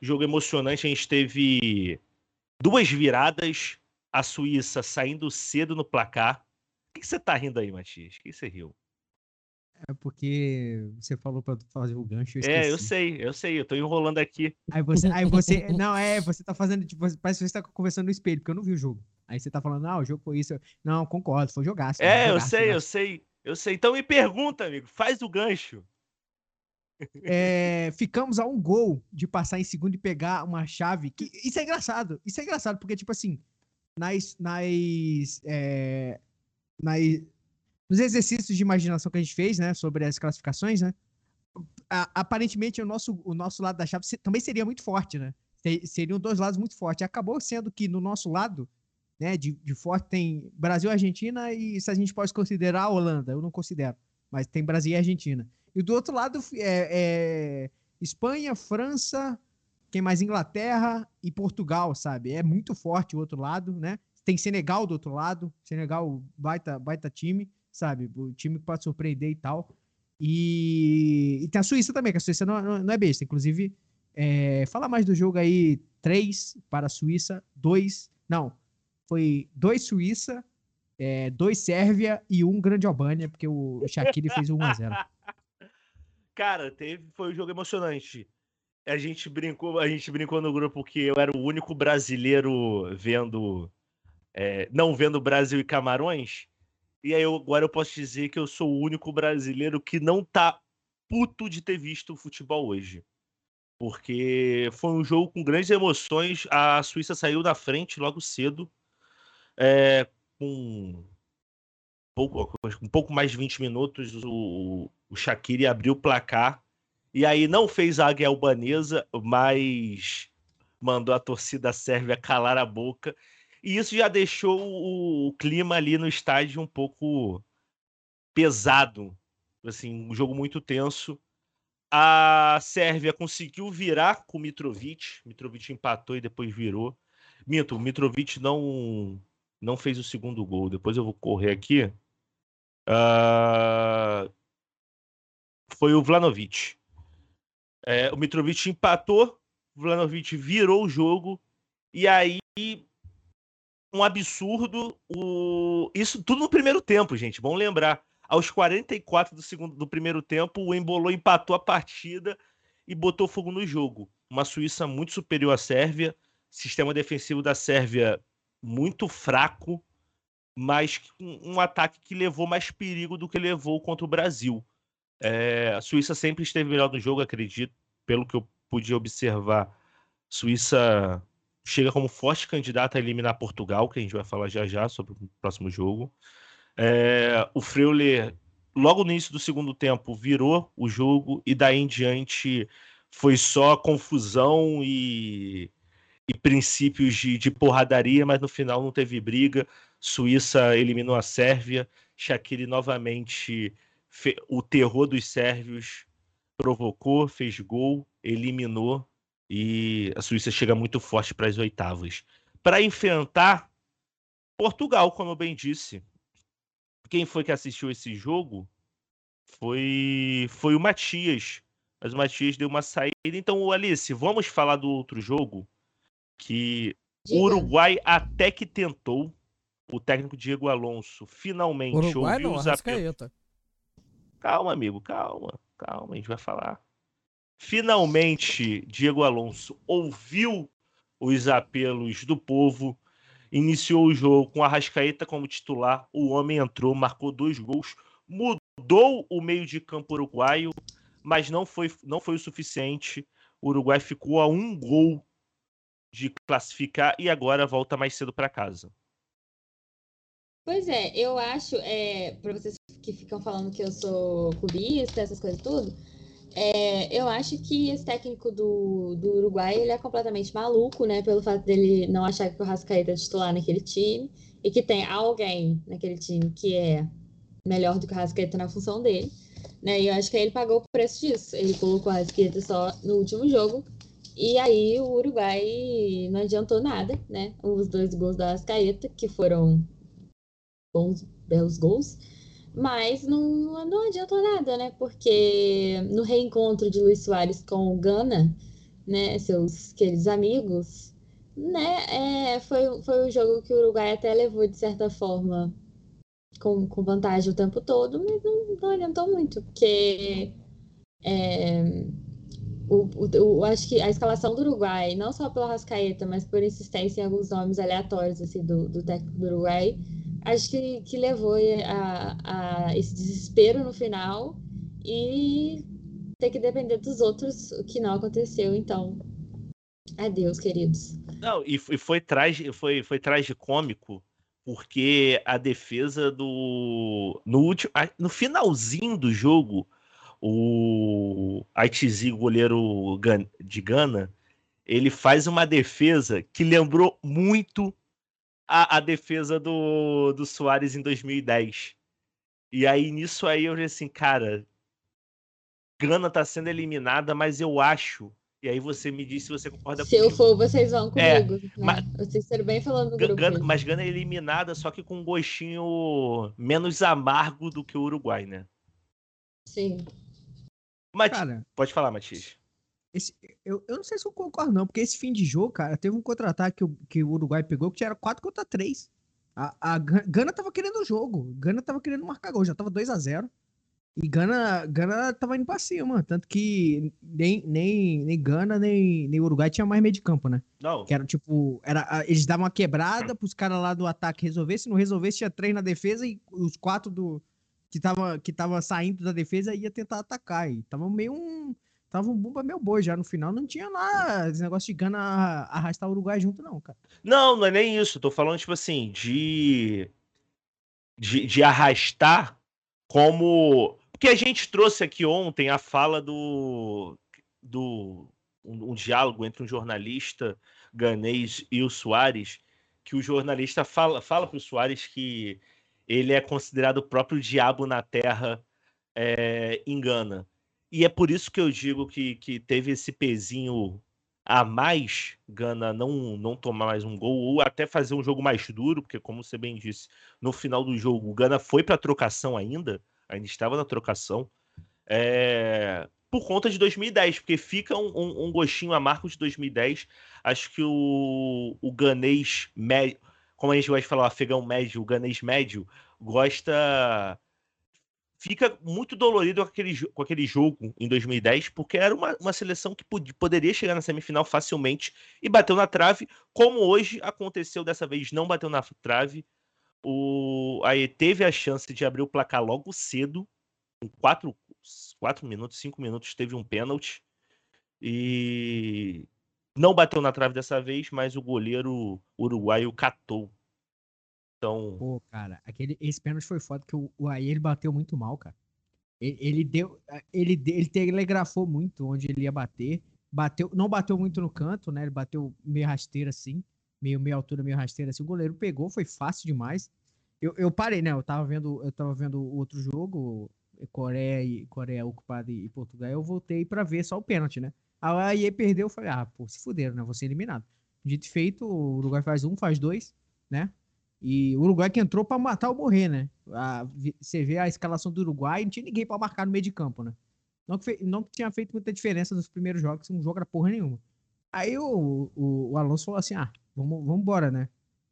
Jogo emocionante. A gente teve duas viradas. A Suíça saindo cedo no placar. O que você tá rindo aí, Matias? O que você riu? É porque você falou pra fazer o gancho. Eu é, eu sei, eu sei, eu tô enrolando aqui. Aí você, aí você, não, é, você tá fazendo, tipo, parece que você tá conversando no espelho, porque eu não vi o jogo. Aí você tá falando, ah, o jogo foi isso. Não, concordo, foi jogar. É, jogaço, eu sei, jogaço. eu sei, eu sei. Então me pergunta, amigo, faz o gancho. É, ficamos a um gol de passar em segundo e pegar uma chave. Que, isso é engraçado, isso é engraçado, porque, tipo assim, nas, nas, é, nas nos exercícios de imaginação que a gente fez, né, sobre as classificações, né, aparentemente o nosso, o nosso lado da chave também seria muito forte, né? Seriam dois lados muito fortes. Acabou sendo que no nosso lado, né, de, de forte tem Brasil Argentina e se a gente pode considerar a Holanda, eu não considero, mas tem Brasil e Argentina. E do outro lado é, é Espanha, França, quem mais? Inglaterra e Portugal, sabe? É muito forte o outro lado, né? Tem Senegal do outro lado, Senegal baita, baita time sabe? O time que pode surpreender e tal. E, e tem a Suíça também, que a Suíça não, não, não é besta. Inclusive, é, fala mais do jogo aí: 3 para a Suíça, 2. Não, foi 2 Suíça, 2 é, Sérvia e 1 um Grande Albânia, porque o Shaqiri fez 1x0. Cara, teve, foi um jogo emocionante. A gente brincou, a gente brincou no grupo que eu era o único brasileiro vendo, é, não vendo Brasil e Camarões. E aí eu, agora eu posso dizer que eu sou o único brasileiro que não tá puto de ter visto o futebol hoje. Porque foi um jogo com grandes emoções. A Suíça saiu da frente logo cedo. É, com pouco, um pouco mais de 20 minutos, o, o Shaqiri abriu o placar. E aí não fez a águia albanesa, mas mandou a torcida sérvia calar a boca e isso já deixou o, clima ali no estádio um pouco pesado. Assim, um jogo muito tenso. A Sérvia conseguiu virar com o Mitrovic. Mitrovic empatou e depois virou. Minto, o Mitrovic não, não fez o segundo gol. Depois eu vou correr aqui. Uh... Foi o Vlanovic. É, o Mitrovic empatou, Vlanovic virou o jogo. E aí um absurdo. O... Isso tudo no primeiro tempo, gente. Bom lembrar. Aos 44 do, segundo, do primeiro tempo, o Embolou empatou a partida e botou fogo no jogo. Uma Suíça muito superior à Sérvia, sistema defensivo da Sérvia muito fraco, mas um, ataque que levou mais perigo do que levou contra o Brasil. É, a Suíça sempre esteve melhor no jogo, acredito, pelo que eu pude observar. Suíça chega como forte candidato a eliminar Portugal, que a gente vai falar já já sobre o próximo jogo. É, o Freuler, logo no início do segundo tempo, virou o jogo e daí em diante foi só confusão e, e princípios de, de, porradaria, mas no final não teve briga. Suíça eliminou a Sérvia, Shaqiri novamente fe, o terror dos sérvios provocou, fez gol, eliminou e a Suíça chega muito forte para as oitavas. Para enfrentar Portugal, como eu bem disse. Quem foi que assistiu esse jogo foi, foi o Matias. Mas o Matias deu uma saída. Então, Alice, vamos falar do outro jogo. Que o Uruguai até que tentou. O técnico Diego Alonso finalmente Uruguai ouviu não, os apelos. Calma, amigo, calma, calma, a gente vai falar. Finalmente, Diego Alonso ouviu os apelos do povo, iniciou o jogo com a Rascaeta como titular. O homem entrou, marcou dois gols, mudou o meio de campo uruguaio, mas não foi, não foi o suficiente. O Uruguai ficou a um gol de classificar e agora volta mais cedo para casa. Pois é, eu acho, é, para vocês que ficam falando que eu sou clubista, essas coisas tudo, é, eu acho que esse técnico do, do Uruguai ele é completamente maluco, né? Pelo fato dele não achar que o Rascaeta é titular naquele time e que tem alguém naquele time que é melhor do que o Rascaeta na função dele. Né? E eu acho que ele pagou o preço disso. Ele colocou o Rascaeta só no último jogo E aí o Uruguai não adiantou nada, né? Os dois gols da Ascaeta, que foram bons, belos gols, mas não, não adiantou nada, né? Porque no reencontro de Luiz Soares com o Gana, né, seus queridos amigos, né, é, foi, foi um jogo que o Uruguai até levou de certa forma com, com vantagem o tempo todo, mas não, não adiantou muito, porque é, o, o, o, acho que a escalação do Uruguai, não só pela Rascaeta, mas por insistência em alguns nomes aleatórios assim, do, do técnico do Uruguai, acho que, que levou a, a esse desespero no final e ter que depender dos outros, o que não aconteceu, então. Adeus, queridos. Não, e foi, foi, trage, foi, foi tragicômico, porque a defesa do. No, último, no finalzinho do jogo, o Aitizi, goleiro de Gana, ele faz uma defesa que lembrou muito a, a defesa do, do Soares em 2010. E aí, nisso aí, eu falei assim, cara, Gana tá sendo eliminada, mas eu acho. E aí você me diz se você concorda se comigo. Se eu for, vocês vão é, comigo. É, né? mas, vocês serão bem falando grupo. Gana, mas Gana é eliminada, só que com um gostinho menos amargo do que o Uruguai, né? Sim. Mati... Cara, pode falar, Matias. Esse, eu, eu não sei se eu concordo, não, porque esse fim de jogo, cara, teve um contra-ataque que, o, que o Uruguai pegou que era 4 contra 3. A, a Gana tava querendo o jogo. Gana tava querendo marcar gol, já tava 2 a 0 E Gana, Gana tava indo pra cima, tanto que nem, nem, nem Gana, nem, nem Uruguai tinha mais meio de campo, né? Não. Que era tipo, era, eles davam uma quebrada pros caras lá do ataque resolver, se não resolvesse, tinha três na defesa e os quatro do que tava, que tava saindo da defesa ia tentar atacar. E tava meio um tava um bumba meu boi já no final, não tinha lá esse negócio de Gana arrastar o Uruguai junto, não, cara. Não, não é nem isso. Tô falando, tipo assim, de. de, de arrastar como. Porque a gente trouxe aqui ontem a fala do. do um, um diálogo entre um jornalista ganês e o Soares, que o jornalista fala, fala pro Soares que ele é considerado o próprio diabo na terra é, em Gana. E é por isso que eu digo que, que teve esse pezinho a mais, Gana não, não tomar mais um gol, ou até fazer um jogo mais duro, porque, como você bem disse, no final do jogo, o Gana foi para trocação ainda, ainda estava na trocação, é, por conta de 2010, porque fica um, um, um gostinho amargo de 2010. Acho que o, o ganês médio, como a gente gosta de falar, o afegão médio, o ganês médio, gosta fica muito dolorido com aquele, com aquele jogo em 2010, porque era uma, uma seleção que pod poderia chegar na semifinal facilmente e bateu na trave, como hoje aconteceu dessa vez, não bateu na trave. O aí teve a chance de abrir o placar logo cedo, em 4 quatro minutos, 5 minutos, teve um pênalti. E não bateu na trave dessa vez, mas o goleiro uruguaio catou então. Pô, cara, aquele, esse pênalti foi foda, que o, o aí ele bateu muito mal, cara. Ele, ele deu. Ele, ele telegrafou muito onde ele ia bater. Bateu, não bateu muito no canto, né? Ele bateu meio rasteira assim. Meio, meio altura, meio rasteira assim. O goleiro pegou, foi fácil demais. Eu, eu parei, né? Eu tava vendo, eu tava vendo outro jogo, Coreia e Coreia ocupada e, Portugal. Eu voltei para ver só o pênalti, né? Aí perdeu, eu falei, ah, pô, se fuderam, né? Vou ser eliminado. Dito feito, o Uruguai faz um, faz dois, né? E o Uruguai que entrou para matar ou morrer, né? A, você vê a escalação do Uruguai, não tinha ninguém para marcar no meio de campo, né? Não, não tinha feito muita diferença nos primeiros jogos, não jogo era porra nenhuma. Aí o, o, o, Alonso falou assim: ah, vamos, vamos embora, né?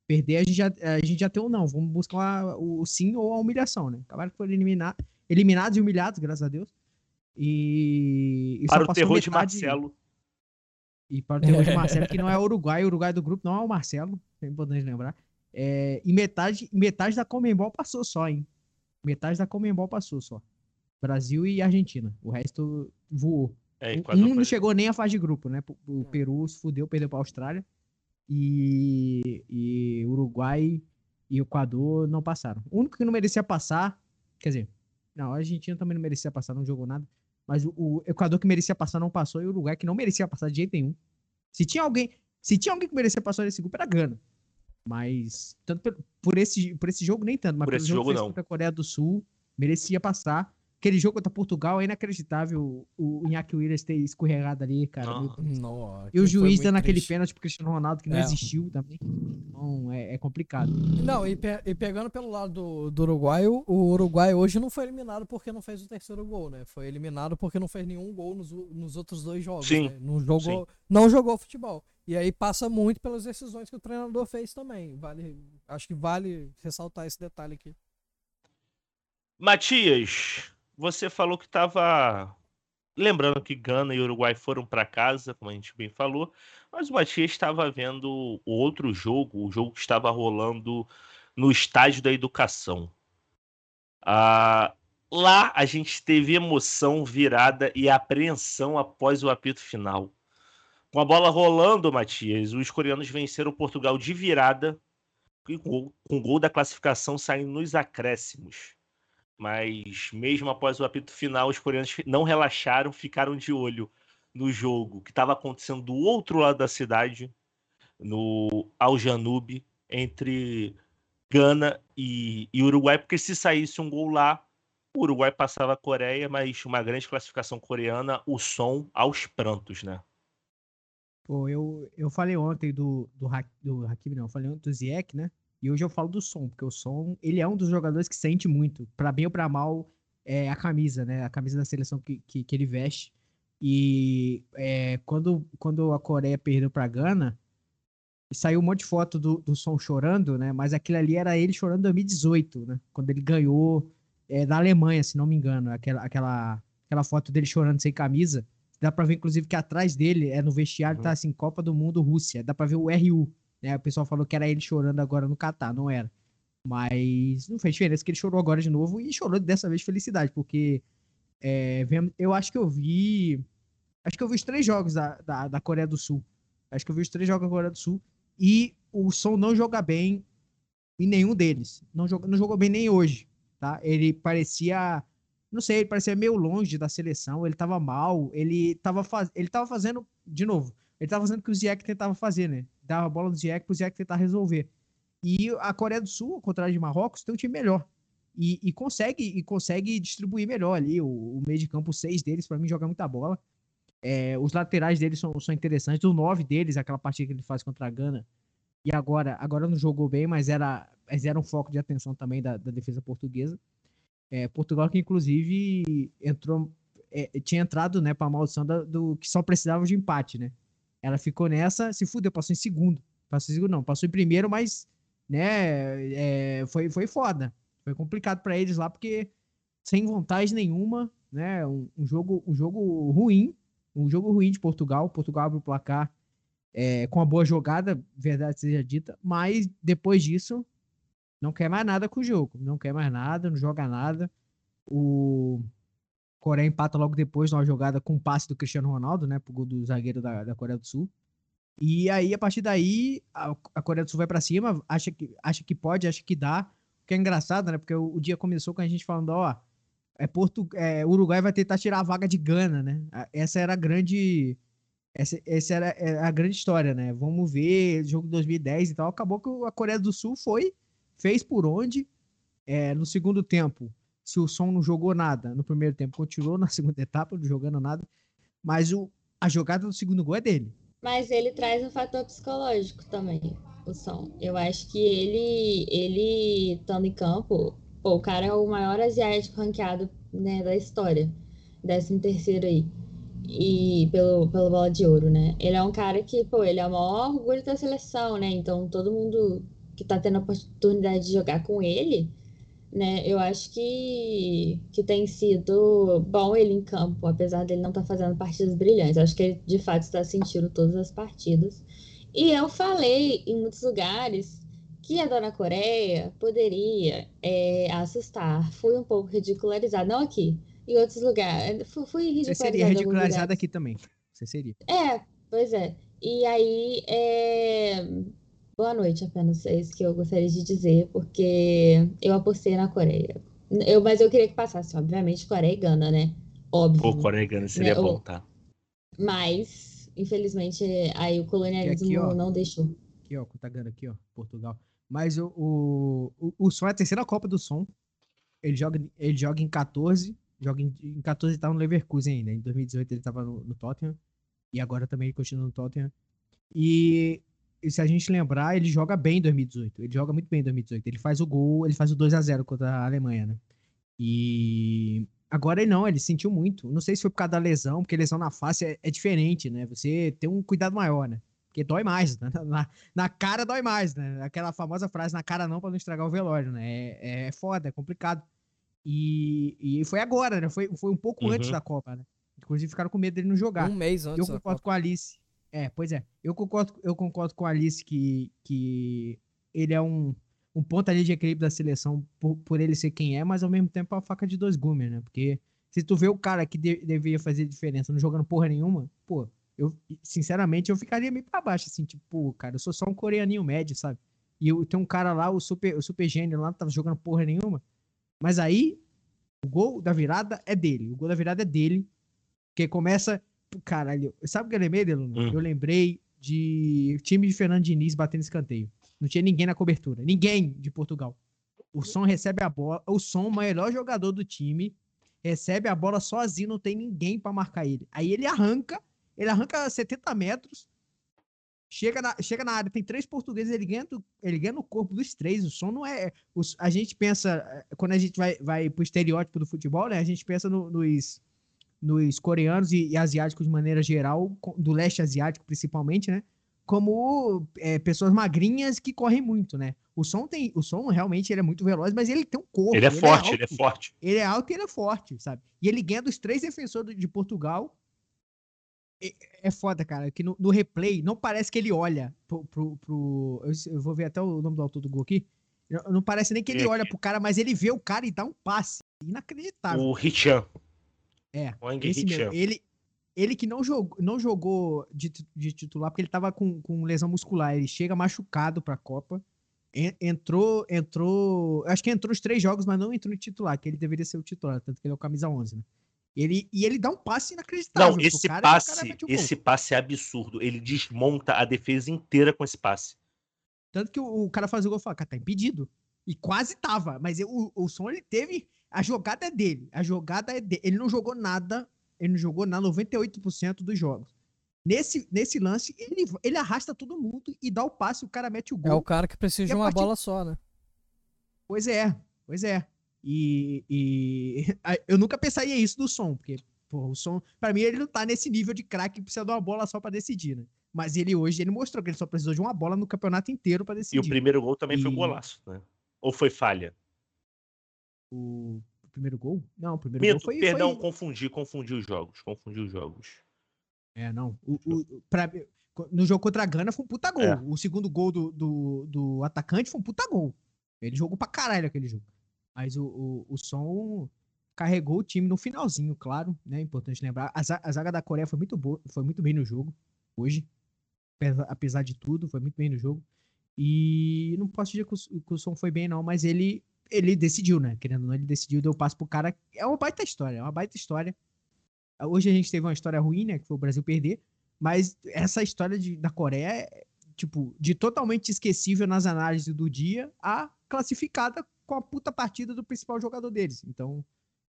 Perder a gente já, a gente já tem um não, vamos buscar o, o sim ou a humilhação, né? Acabaram que foram eliminar, eliminados e humilhados, graças a Deus. E. e para o terror metade, de Marcelo. E para o terror de Marcelo, que não é o Uruguai, o Uruguai do grupo não é o Marcelo, é importante lembrar. É, e metade, metade da Comembol passou só, hein? Metade da Comembol passou só. Brasil e Argentina. O resto voou. É, um não chegou nem à fase de grupo, né? O Peru se fudeu, perdeu para a Austrália. E, e Uruguai e Equador não passaram. O único que não merecia passar, quer dizer, não, a Argentina também não merecia passar, não jogou nada. Mas o, o Equador que merecia passar não passou e o Uruguai que não merecia passar de jeito nenhum. Se tinha alguém, se tinha alguém que merecia passar nesse grupo era Gana. Mas, tanto por, por, esse, por esse jogo, nem tanto, mas por esse jogo, jogo não. contra a Coreia do Sul, merecia passar. Aquele jogo contra Portugal é inacreditável. O, o Iñaki Williams ter escorregado ali, cara. Nossa, E o juiz dando aquele pênalti pro Cristiano Ronaldo que não É. existiu também. Então é, é complicado. Não, e, pe- e pegando pelo lado do, do Uruguai, o, Uruguai hoje não foi eliminado porque não fez o terceiro gol, né? Foi eliminado porque não fez nenhum gol nos, nos outros dois jogos. Sim, né? Não jogou, sim. não jogou futebol. E aí passa muito pelas decisões que o treinador fez também. Vale, acho que vale ressaltar esse detalhe aqui. Matias, você falou que estava. Lembrando que Gana e Uruguai foram para casa, como a gente bem falou, mas o Matias estava vendo o outro jogo, o jogo que estava rolando no Estádio da Educação. Ah, lá a gente teve emoção, virada e apreensão após o apito final. Com a bola rolando, Matias, os coreanos venceram Portugal de virada, com o gol da classificação saindo nos acréscimos. Mas mesmo após o apito final, os coreanos não relaxaram, ficaram de olho no jogo que estava acontecendo do outro lado da cidade, no Al Janube, entre Gana e, e Uruguai, porque se saísse um gol lá, o Uruguai passava a Coreia, mas uma grande classificação coreana, o som aos prantos, né? Pô, eu, eu falei ontem do, do, do não, eu falei ontem do Ziyech, né? E hoje eu falo do Som, porque o Som, ele é um dos jogadores que sente muito, pra bem ou pra mal, é a camisa, né? A camisa da seleção que, que, que ele veste. E é, quando, quando a Coreia perdeu pra Gana, saiu um monte de foto do, do Som chorando, né? Mas aquilo ali era ele chorando em 2018, né? Quando ele ganhou é, da Alemanha, se não me engano. Aquela, aquela, aquela foto dele chorando sem camisa. Dá pra ver, inclusive, que atrás dele, é no vestiário, Uhum. tá assim, Copa do Mundo Rússia. Dá pra ver o RU. Né? O pessoal falou que era ele chorando agora no Catar, não era. Mas não fez diferença que ele chorou agora de novo e chorou dessa vez de felicidade, porque é, eu acho que eu vi. Acho que eu vi os três jogos da, da, da Coreia do Sul. Acho que eu vi os três jogos da Coreia do Sul. E o som não joga bem em nenhum deles. Não jogou, não jogou bem nem hoje. Tá? Ele parecia. Não sei, ele parecia meio longe da seleção. Ele tava mal. Ele tava, faz... ele tava fazendo. De novo, ele tava fazendo o que o Ziyech tentava fazer, né? Dava a bola do Ziyech pro Ziyech tentar resolver. E a Coreia do Sul, ao contrário de Marrocos, tem um time melhor. E, e consegue e consegue distribuir melhor ali. O, o meio de campo 6 deles, para mim, joga muita bola. É, os laterais deles são, são interessantes. O 9 deles, aquela partida que ele faz contra a Gana. E agora, agora não jogou bem, mas era, mas era um foco de atenção também da, da defesa portuguesa. É, Portugal, que inclusive entrou, é, tinha entrado né, para a maldição da- do que só precisava de empate, né? Ela ficou nessa, se fudeu, passou em segundo. Passou em segundo, não, passou em primeiro, mas né, é, foi, foi foda. Foi complicado para eles lá, porque sem vontade nenhuma, né? Um, um jogo, um jogo ruim, um jogo ruim de Portugal. Portugal abre o placar é, com a boa jogada, verdade seja dita, mas depois disso não quer mais nada com o jogo, não quer mais nada, não joga nada. O Coreia empata logo depois numa jogada com um passe do Cristiano Ronaldo, né, pro gol do zagueiro da, da Coreia do Sul. E aí, a partir daí, a, a Coreia do Sul vai pra cima, acha que, acha que pode, acha que dá. O que é engraçado, né? Porque o, o dia começou com a gente falando, ó, é Porto, é, Uruguai vai tentar tirar a vaga de Gana, né? Essa era a grande. Essa, essa era é, a grande história, né? Vamos ver, jogo de 2010 e tal. Acabou que o- a Coreia do Sul foi, fez por onde. É, no segundo tempo, se o som não jogou nada, no primeiro tempo continuou na segunda etapa, não jogando nada. Mas o, a jogada do segundo gol é dele. Mas ele traz um fator psicológico também, o som. Eu acho que ele, ele estando em campo, pô, o cara é o maior asiático ranqueado, né, da história. 13 terceiro aí. E pelo, pelo bola de ouro, né? Ele é um cara que, pô, ele é o maior orgulho da seleção, né? Então todo mundo que tá tendo a oportunidade de jogar com ele, né? Eu acho que, que tem sido bom ele em campo, apesar dele não estar fazendo partidas brilhantes. Eu acho que ele de fato está sentindo todas as partidas. E eu falei em muitos lugares que a Dona Coreia poderia é, assustar. Fui um pouco ridicularizada, não aqui, em outros lugares. Fui, fui Você ridicularizada. seria alguns ridicularizado lugares. aqui também. Você seria. É, pois é. E aí, é... boa noite apenas, é isso que eu gostaria de dizer, porque eu apostei na Coreia. Eu, mas eu queria que passasse, obviamente, Coreia e Gana, né? Óbvio. Pô, Coreia e Gana seria Né, bom, tá? Mas, infelizmente, aí o colonialismo aqui, ó. não deixou. Aqui, ó, Contagana aqui, ó, Portugal. Mas o, o, o, o Som é a terceira Copa do Som. Ele joga, ele joga em 14, Joga em, em 14 ele tava no Leverkusen ainda. Em 2018 ele tava no, no Tottenham. E agora também ele continua no Tottenham. E se a gente lembrar, ele joga bem em 2018. Ele joga muito bem em 2018. Ele faz o gol, ele faz o 2 a 0 contra a Alemanha, né? E agora ele não, ele sentiu muito. Não sei se foi por causa da lesão, porque lesão na face é, é diferente, né? Você tem um cuidado maior, né? Porque dói mais, né? na, na, cara dói mais, né? Aquela famosa frase, na cara não, para não estragar o velório, né? É, é foda, é complicado. E, e foi agora, né? Foi, foi um pouco uhum. antes da Copa, né? Inclusive ficaram com medo dele não jogar. Um mês antes. Eu concordo com a Alice. É, pois é. Eu concordo, eu concordo com a Alice que, que ele é um, um ponto ali de equilíbrio da seleção por, por ele ser quem é, mas ao mesmo tempo é uma faca de dois gumes, né? Porque se tu vê o cara que de, deveria fazer diferença não jogando porra nenhuma, pô, eu, sinceramente, eu ficaria meio pra baixo, assim, tipo, cara, eu sou só um coreaninho médio, sabe? E eu, tem um cara lá, o super, o super gênio lá, não tava jogando porra nenhuma. Mas aí, o gol da virada é dele. O gol da virada é dele. Que começa. Caralho, sabe o que eu lembrei, Deluna? Hum. Eu lembrei de time de Fernando Diniz batendo escanteio. Não tinha ninguém na cobertura. Ninguém de Portugal. O som recebe a bola. O som, o melhor jogador do time, recebe a bola sozinho, não tem ninguém para marcar ele. Aí ele arranca ele arranca 70 metros, chega na, chega na área, tem três portugueses, ele ganha, ele ganha no corpo dos três. O som não é. Os, a gente pensa, quando a gente vai, vai pro estereótipo do futebol, né? A gente pensa no, nos, nos coreanos e, e, asiáticos de maneira geral, do leste asiático principalmente, né? Como é, pessoas magrinhas que correm muito, né? O som tem. O som realmente ele é muito veloz, mas ele tem um corpo. Ele é ele forte, é ele é forte. Ele é alto e ele é forte, sabe? E ele ganha dos três defensores de Portugal é, é foda, cara, que no, no, replay não parece que ele olha pro. pro, pro eu, eu, vou ver até o nome do autor do gol aqui. Não, não parece nem que ele é. olha pro cara, mas ele vê o cara e dá um passe. Inacreditável. O Richan. É. O esse mesmo. Ele, ele que não jogou, não jogou de, de titular porque ele tava com, com lesão muscular. Ele chega machucado pra Copa. Entrou, entrou. Acho que entrou os três jogos, mas não entrou no titular, que ele deveria ser o titular, tanto que ele é o camisa 11, né? Ele, e ele dá um passe inacreditável. Não, esse cara, passe, esse passe é absurdo. Ele desmonta a defesa inteira com esse passe. Tanto que o, o cara faz o gol e fala, cara, tá impedido. E quase tava, mas o, o som ele teve. A jogada é dele. A jogada é dele. Ele não jogou nada. Ele não jogou na 98% dos jogos. Nesse, nesse lance, ele, ele arrasta todo mundo e dá o passe, o cara mete o gol. É o cara que precisa de uma partir... bola só, né? Pois é, pois é. E, e eu nunca pensaria isso do som, porque pô, o som, para mim, ele não tá nesse nível de craque que precisa de uma bola só para decidir, né? Mas ele hoje ele mostrou que ele só precisou de uma bola no campeonato inteiro para decidir. E o primeiro gol também e... foi um golaço, né? Ou foi falha? O, primeiro gol? Não, o primeiro Minto, gol foi. Perdão, foi... confundi, confundi os jogos. Confundi os jogos. É, não. O, o, pra, no jogo contra a Gana foi um puta gol. É. O segundo gol do, do, do atacante foi um puta gol. Ele jogou pra caralho aquele jogo. Mas o, o, o som carregou o time no finalzinho, claro, né? Importante lembrar. A, a zaga da Coreia foi muito boa, foi muito bem no jogo hoje. Apesar de tudo, foi muito bem no jogo. E não posso dizer que o, que o som foi bem, não, mas ele ele decidiu, né? Querendo ou não, ele decidiu, deu passo pro cara. É uma baita história, é uma baita história. Hoje a gente teve uma história ruim, né? Que foi o Brasil perder. Mas essa história de, da Coreia tipo, de totalmente esquecível nas análises do dia a classificada com a puta partida do principal jogador deles. Então,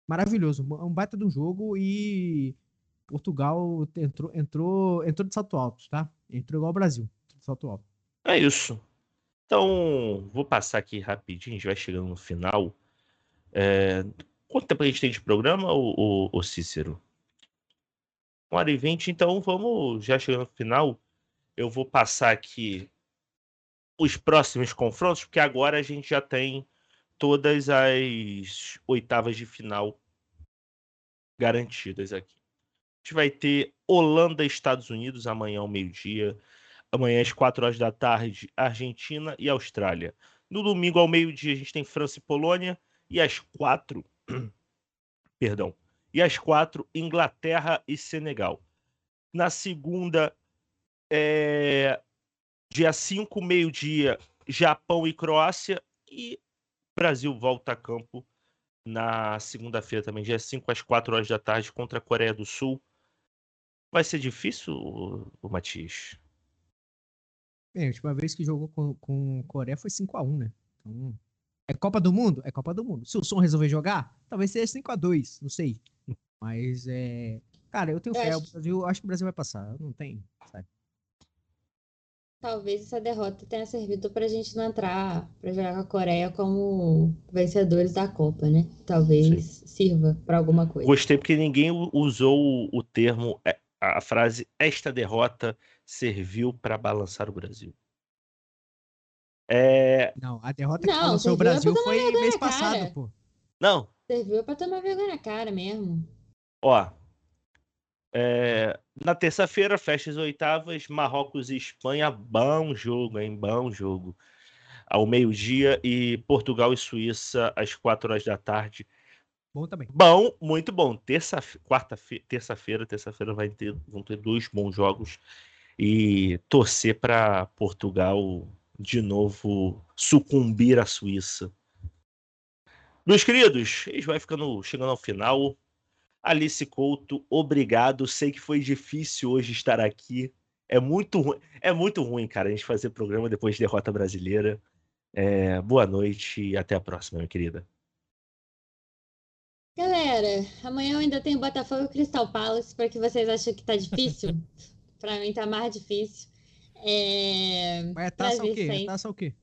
maravilhoso. Um baita de um jogo e Portugal entrou, entrou, entrou de salto alto, tá? Entrou igual ao Brasil, de salto alto. É isso. Então, vou passar aqui rapidinho, a gente vai chegando no final. É... Quanto tempo a gente tem de programa, o, Cícero? Uma hora e vinte, então vamos já chegando no final. Eu vou passar aqui os próximos confrontos, porque agora a gente já tem todas as oitavas de final garantidas aqui. A gente vai ter Holanda e Estados Unidos amanhã ao meio-dia. Amanhã às 4 horas da tarde, Argentina e Austrália. No domingo ao meio-dia, a gente tem França e Polônia. E às 4. Perdão. E às 4, Inglaterra e Senegal. Na segunda, é... dia 5, meio-dia, Japão e Croácia. E Brasil volta a campo na segunda-feira também, dia 5 às 4 horas da tarde, contra a Coreia do Sul. Vai ser difícil, o, Matias? Bem, a última vez que jogou com, com Coreia foi 5x1, né? Então, É Copa do Mundo? É Copa do Mundo. Se o som resolver jogar, talvez seja 5x2, não sei. Mas é. Cara, eu tenho Eu fé. acho O Brasil, acho que o Brasil vai passar. Não tem. Sabe? Talvez essa derrota tenha servido pra gente não entrar pra jogar com a Coreia como vencedores da Copa, né? Talvez sirva pra alguma coisa. Gostei porque ninguém usou o- o termo, é, a frase, esta derrota serviu para balançar o Brasil. É, Não, a derrota Não, que balançou o Brasil foi mês cara. passado, pô. não, Serviu pra tomar vergonha na cara mesmo. Ó, é, na terça-feira, fecha as oitavas, Marrocos e Espanha, bom jogo, hein? Bom jogo. Ao meio-dia e Portugal e Suíça às quatro horas da tarde. Bom também. Bom, muito bom. Terça, quarta-feira, terça-feira, terça-feira vai ter, vão ter dois bons jogos e torcer para Portugal de novo sucumbir à Suíça. Meus queridos, eles vai ficando chegando ao final. Alice Couto, obrigado. Sei que foi difícil hoje estar aqui. É muito ruim, é muito ruim, cara, a gente fazer programa depois de derrota brasileira. É, boa noite e até a próxima, minha querida. Galera, amanhã eu ainda tenho Botafogo e Crystal Palace, para que vocês acham que tá difícil. Pra mim tá mais difícil. É... Mas é taça o quê? É taça o quê?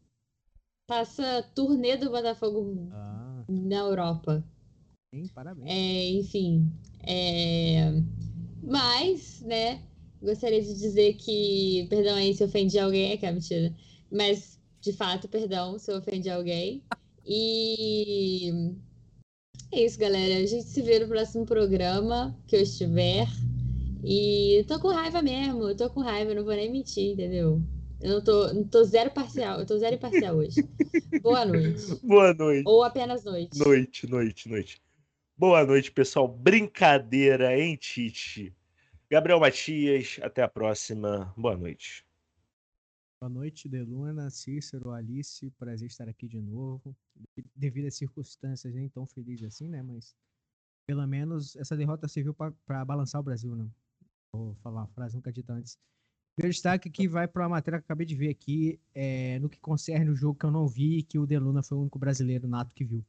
Passa turnê do Botafogo Ah, na Europa. hein? Parabéns. É, enfim. é, Mas, né, gostaria de dizer que, perdão aí se eu ofendi alguém, é que é mentira. Mas, de fato, perdão se eu ofendi alguém. E é isso, galera. A gente se vê no próximo programa que eu estiver. E tô com raiva mesmo, eu tô com raiva, eu não vou nem mentir, entendeu? Eu não tô, não tô zero parcial, eu tô zero imparcial hoje. Boa noite. Boa noite. Ou apenas noite. Noite, noite, noite. Boa noite, pessoal. Brincadeira, hein, Tite? Gabriel Matias, até a próxima. Boa noite. Boa noite, Deluna, Cícero, Alice. Prazer estar aqui de novo. Devido às circunstâncias, nem tão feliz assim, né? Mas pelo menos essa derrota serviu para balançar o Brasil, né? Vou falar uma frase nunca dita antes. Meu destaque que vai para uma matéria que eu acabei de ver aqui, é, no que concerne o jogo que eu não vi, que o Deluna foi o único brasileiro nato que viu,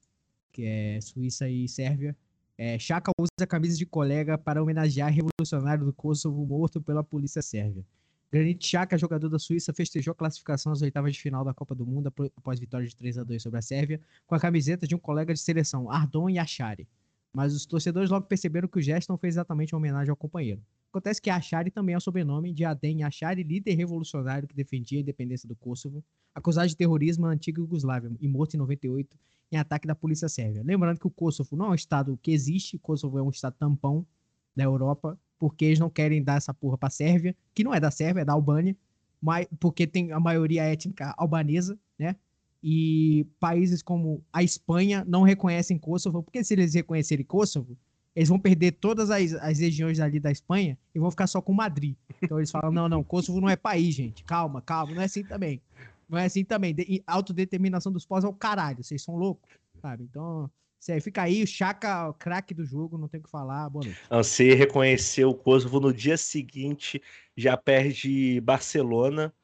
que é Suíça e Sérvia. É, Chaka usa a camisa de colega para homenagear revolucionário do Kosovo morto pela polícia sérvia. Granit Xhaka, jogador da Suíça, festejou a classificação às oitavas de final da Copa do Mundo após vitória de 3 a 2 sobre a Sérvia, com a camiseta de um colega de seleção, Ardon Yachari. Mas os torcedores logo perceberam que o gesto não fez exatamente uma homenagem ao companheiro. Acontece que Yachari também é o sobrenome de Adem Yachari, líder revolucionário que defendia a independência do Kosovo, acusado de terrorismo na antiga Iugoslávia e morto em 98 em ataque da polícia sérvia. Lembrando que o Kosovo não é um estado que existe, o Kosovo é um estado tampão da Europa, porque eles não querem dar essa porra pra Sérvia, que não é da Sérvia, é da Albânia, mas porque tem a maioria étnica albanesa, né? E países como a Espanha não reconhecem Kosovo, porque se eles reconhecerem Kosovo, eles vão perder todas as, as regiões ali da Espanha e vão ficar só com Madrid. Então eles falam: não, não, Kosovo não é país, gente. Calma, calma, não é assim também. Não é assim também. De, e autodeterminação dos povos é o caralho, vocês são loucos, sabe? Então, sério, fica aí, o Chaka, o craque do jogo, não tem o que falar. Boa noite. Reconheceu o Kosovo no dia seguinte, já perde Barcelona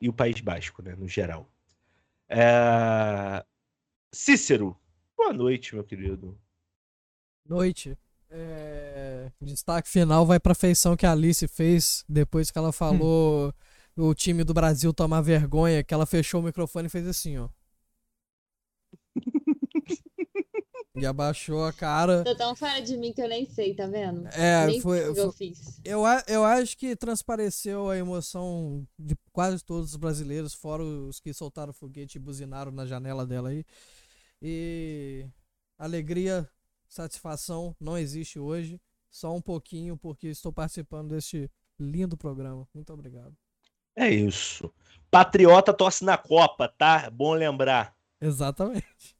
e o País Basco, né, no geral. É... Cícero, boa noite, meu querido. Noite. É, Destaque final vai pra feição que a Alice fez depois que ela falou o time do Brasil tomar vergonha, que ela fechou o microfone e fez assim, ó. e abaixou a cara. Tô tão fora de mim que eu nem sei, tá vendo? É, nem foi, o que eu foi- fiz. eu, eu acho que transpareceu a emoção de quase todos os brasileiros, fora os que soltaram foguete e buzinaram na janela dela aí. E alegria, satisfação não existe hoje, só um pouquinho, porque estou participando deste lindo programa. Muito obrigado. É isso. Patriota torce na Copa, tá? Bom lembrar. Exatamente.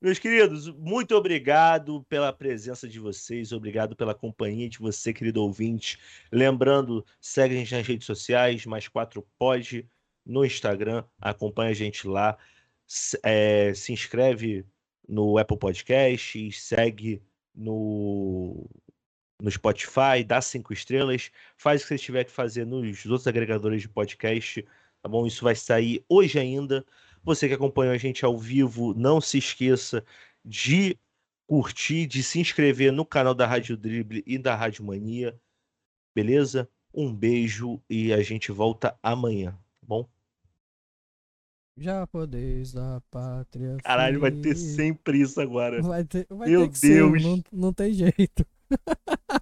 Meus queridos, muito obrigado pela presença de vocês, obrigado pela companhia de você, querido ouvinte. Lembrando, segue a gente nas redes sociais, mais quatro pode no Instagram, acompanha a gente lá, é, se inscreve no Apple Podcast, segue no, no Spotify, dá cinco estrelas, faz o que você tiver que fazer nos outros agregadores de podcast, tá bom? Isso vai sair hoje ainda Você que acompanha a gente ao vivo, não se esqueça de curtir, de se inscrever no canal da Rádio Drible e da Rádio Mania. Beleza? Um beijo e a gente volta amanhã? Já podeis da pátria. Caralho, vai ter sempre isso agora. Vai ter, vai Meu ter que ser, Deus. não, não tem jeito.